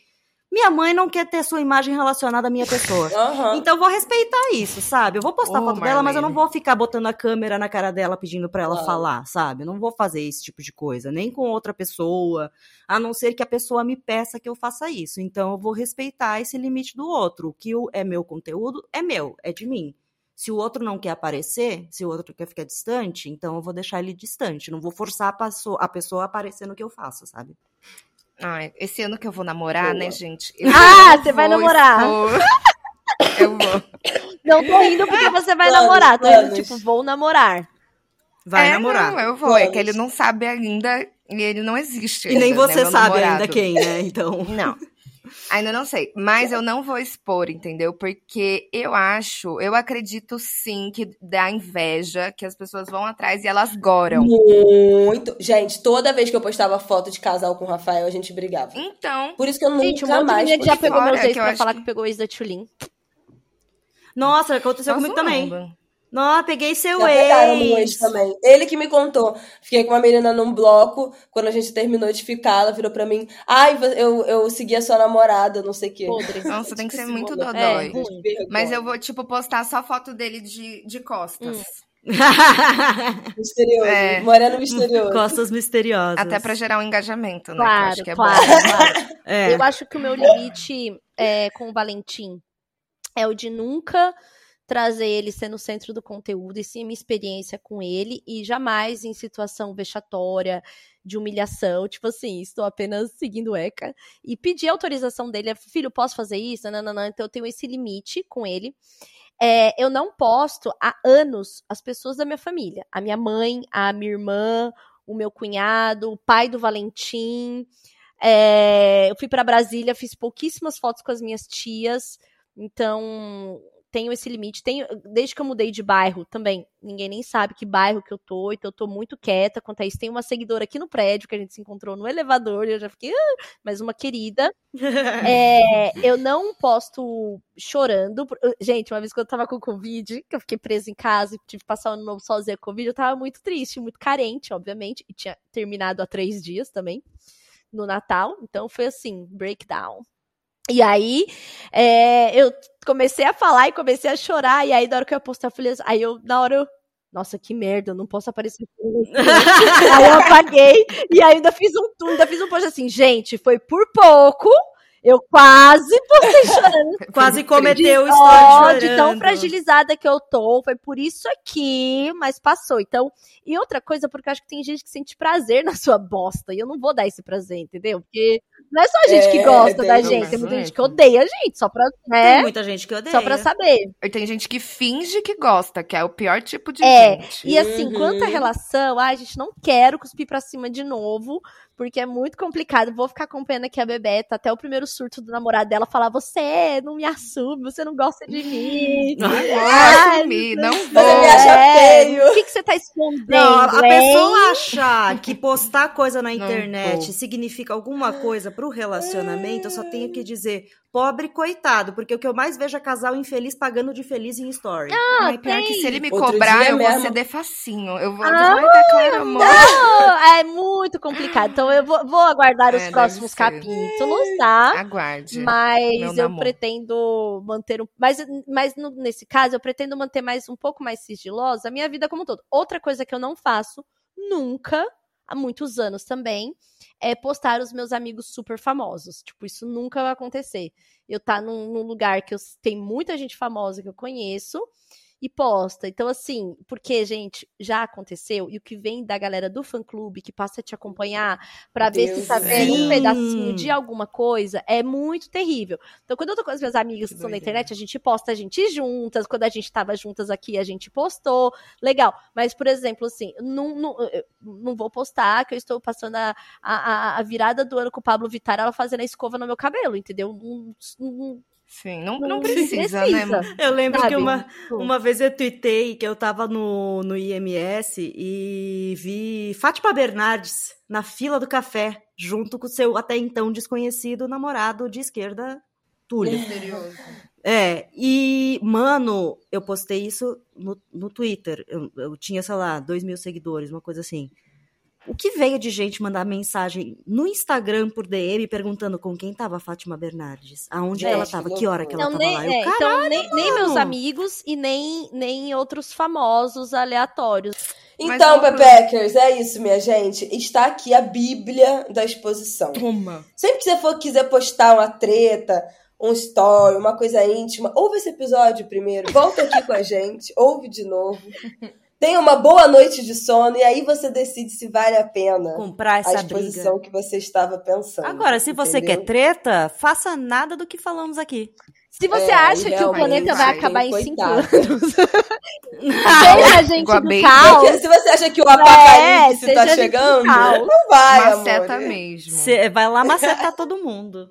Minha mãe não quer ter sua imagem relacionada à minha pessoa. Aham. Então eu vou respeitar isso, sabe? Eu vou postar Ô, foto dela, mas eu não Marlene. vou ficar botando a câmera na cara dela pedindo pra ela Claro. falar, sabe? Eu não vou fazer esse tipo de coisa, nem com outra pessoa, a não ser que a pessoa me peça que eu faça isso. Então eu vou respeitar esse limite do outro. O que o- é meu conteúdo é meu, é de mim. Se o outro não quer aparecer, se o outro quer ficar distante, então eu vou deixar ele distante. Não vou forçar a pessoa, a pessoa a aparecer no que eu faço, sabe? Ai, esse ano que eu vou namorar, né, gente? Eu Ah, você vai namorar. Eu vou. Não tô indo porque você vai Planos, namorar. Tô indo, planos. tipo, vou namorar. Vai É, namorar. Não, eu vou. É que Planos. ele não sabe ainda e ele não existe. E nem ainda, né, você meu sabe namorado. ainda quem, né? Então. Não. Ainda não sei. Mas eu não vou expor, entendeu? Porque eu acho, eu acredito sim que dá inveja, que as pessoas vão atrás e elas goram. Muito. Gente, toda vez que eu postava foto de casal com o Rafael, a gente brigava. Então, Por isso que eu nunca Gente, um mais que já pegou Fora meus ex que eu pra acho falar que- que pegou o ex da Tulin. Nossa, aconteceu nós comigo também. Nossa, peguei seu Já pegaram no ex também. Ele que me contou. Fiquei com uma menina num bloco, quando a gente terminou de ficar, ela virou pra mim, ai, eu, eu segui a sua namorada, não sei o quê. Podre. Nossa, tem que ser muito É, dodói. Vergonha. Mas eu vou, tipo, postar só foto dele de, de costas. Hum. Misterioso. É. Moreno misterioso. Costas misteriosas. Até pra gerar um engajamento, né? Claro, acho que é claro, bom. claro. É. Eu acho que o meu limite é, com o Valentim é o de nunca trazer ele ser no centro do conteúdo e sim minha experiência com ele e jamais em situação vexatória, de humilhação, tipo assim, estou apenas seguindo o ECA e pedir autorização dele, é, filho, posso fazer isso? Não, não, não. Então eu tenho esse limite com ele. É, eu não posto há anos as pessoas da minha família, a minha mãe, a minha irmã, o meu cunhado, o pai do Valentim, é, eu fui para Brasília, fiz pouquíssimas fotos com as minhas tias, então tenho esse limite. Tenho, desde que eu mudei de bairro também, ninguém nem sabe que bairro que eu tô, então eu tô muito quieta quanto a isso. Tem uma seguidora aqui no prédio que a gente se encontrou no elevador e eu já fiquei, ah, mas uma querida. É, eu não posto chorando. Gente, uma vez que eu tava com Covid, que eu fiquei presa em casa e tive que passar o ano novo sozinha com Covid, eu tava muito triste, muito carente, obviamente, e tinha terminado há três dias também no Natal, então foi assim, breakdown. E aí, é, eu comecei a falar e comecei a chorar, e aí na hora que eu postei, eu falei assim, aí eu, na hora eu, nossa, que merda, eu não posso aparecer. aí eu apaguei, e aí ainda fiz um, ainda fiz um post assim, gente, foi por pouco, eu quase postei chorando Quase cometeu o de story ódio, tão fragilizada que eu tô. Foi por isso aqui, mas passou. Então, e outra coisa, porque eu acho que tem gente que sente prazer na sua bosta. E eu não vou dar esse prazer, entendeu? Porque não é só a gente que É, gosta tem da gente, tem muita gente que odeia a gente, só pra, Tem né? muita gente que odeia. Só pra saber. E tem gente que finge que gosta, que é o pior tipo de É, gente. E assim, Uhum. quanto à relação, ai, a gente não quero cuspir pra cima de novo, porque é muito complicado. Vou ficar acompanhando aqui a Bebeta até o primeiro surto do namorado dela falar: você não me assume, você não gosta de mim. Não vou assumir, não Você vou. me acha É, feio. O que, que você tá escondendo? Não, a, hein? pessoa achar que postar coisa na internet significa alguma coisa pro relacionamento, eu só tenho que dizer, pobre coitado, porque o que eu mais vejo é casal infeliz pagando de feliz em story. Ai, pior que se ele me Outro cobrar, eu vou mesmo- ceder facinho. Eu vou. Ah, Ai, tá claro, amor. Não, é muito complicado. Então eu vou, vou aguardar É, os próximos ser. capítulos, tá? Aguarde. Mas eu namoro. pretendo manter um. Mas, mas no- nesse caso, eu pretendo manter mais um pouco mais sigilosa a minha vida como um todo. Outra coisa que eu não faço nunca, há muitos anos também, é postar os meus amigos super famosos. Tipo, isso nunca vai acontecer. Eu tá num, num lugar que eu, tem muita gente famosa que eu conheço e posta. Então, assim, porque, gente, já aconteceu, e o que vem da galera do fã clube que passa a te acompanhar pra ver se Deus tá do vendo céu. um pedacinho de alguma coisa, é muito terrível. Então, quando eu tô com as minhas amigas que Que estão na doideira. internet, a gente posta a gente juntas. Quando a gente tava juntas aqui, a gente postou. Legal. Mas, por exemplo, assim, não, não, não vou postar que eu estou passando a, a, a virada do ano com o Pablo Vittar, ela fazendo a escova no meu cabelo, entendeu? Não, não- Sim, não, não não precisa, né? precisa. Eu lembro Sabe? que uma, uma vez eu tuitei que eu tava no, no IMS e vi Fátima Bernardes na fila do café, junto com o seu até então desconhecido namorado de esquerda, Túlio. Misterioso. É, e, mano, eu postei isso no, no Twitter. Eu, eu tinha, sei lá, dois mil seguidores, uma coisa assim. O que veio de gente mandar mensagem no Instagram por DM perguntando com quem tava a Fátima Bernardes? Aonde Gente, ela tava? que Que hora que ela Não, tava nem, lá? Eu, é, então, nem, nem meus amigos e nem, nem outros famosos aleatórios. Mas Então, não- Pepeckers, é isso, minha gente. Está aqui a Bíblia da exposição. Toma. Sempre que você for quiser postar uma treta, um story, uma coisa íntima, ouve esse episódio primeiro, volta aqui com a gente, ouve de novo. Tenha uma boa noite de sono e aí você decide se vale a pena Comprar essa a exposição briga. que você estava pensando. Agora, se você entendeu? quer treta, faça nada do que falamos aqui. Se você É, acha que o planeta vai acabar em cinco anos, seja a gente do caos. Porque se você acha que o apocalipse seja tá chegando, não vai, Maceta amor. mesmo. Você vai lá macetar todo mundo.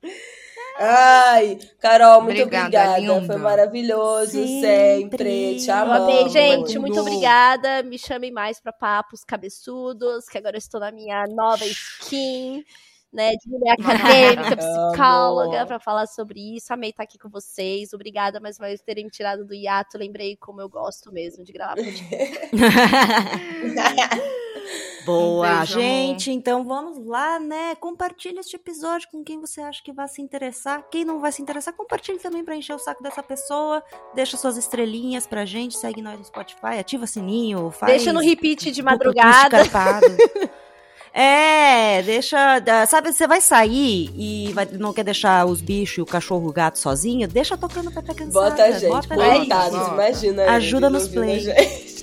Ai, Carol, muito Obrigada, obrigada. Foi maravilhoso, Sempre. sempre. Te amamos. amei, gente. Muito obrigada. Me chamem mais pra papos cabeçudos, que agora eu estou na minha nova skin, né? De mulher acadêmica, psicóloga, pra falar sobre isso. Amei estar aqui com vocês. Obrigada mais uma vez por terem me tirado do hiato. Lembrei como eu gosto mesmo de gravar podcast. Boa, Um gente. Então vamos lá, né? Compartilha este episódio com quem você acha que vai se interessar. Quem não vai se interessar, compartilhe também pra encher o saco dessa pessoa. Deixa suas estrelinhas pra gente, segue nós no Spotify, ativa o sininho, faz Deixa no repeat de madrugada. É, deixa. Sabe, você vai sair e vai- não quer deixar os bichos e o cachorro o gato sozinho? Deixa tocando Pepe Cansada. Bota a gente, bota coitados, imagina. Ajuda nos ouvindo a play.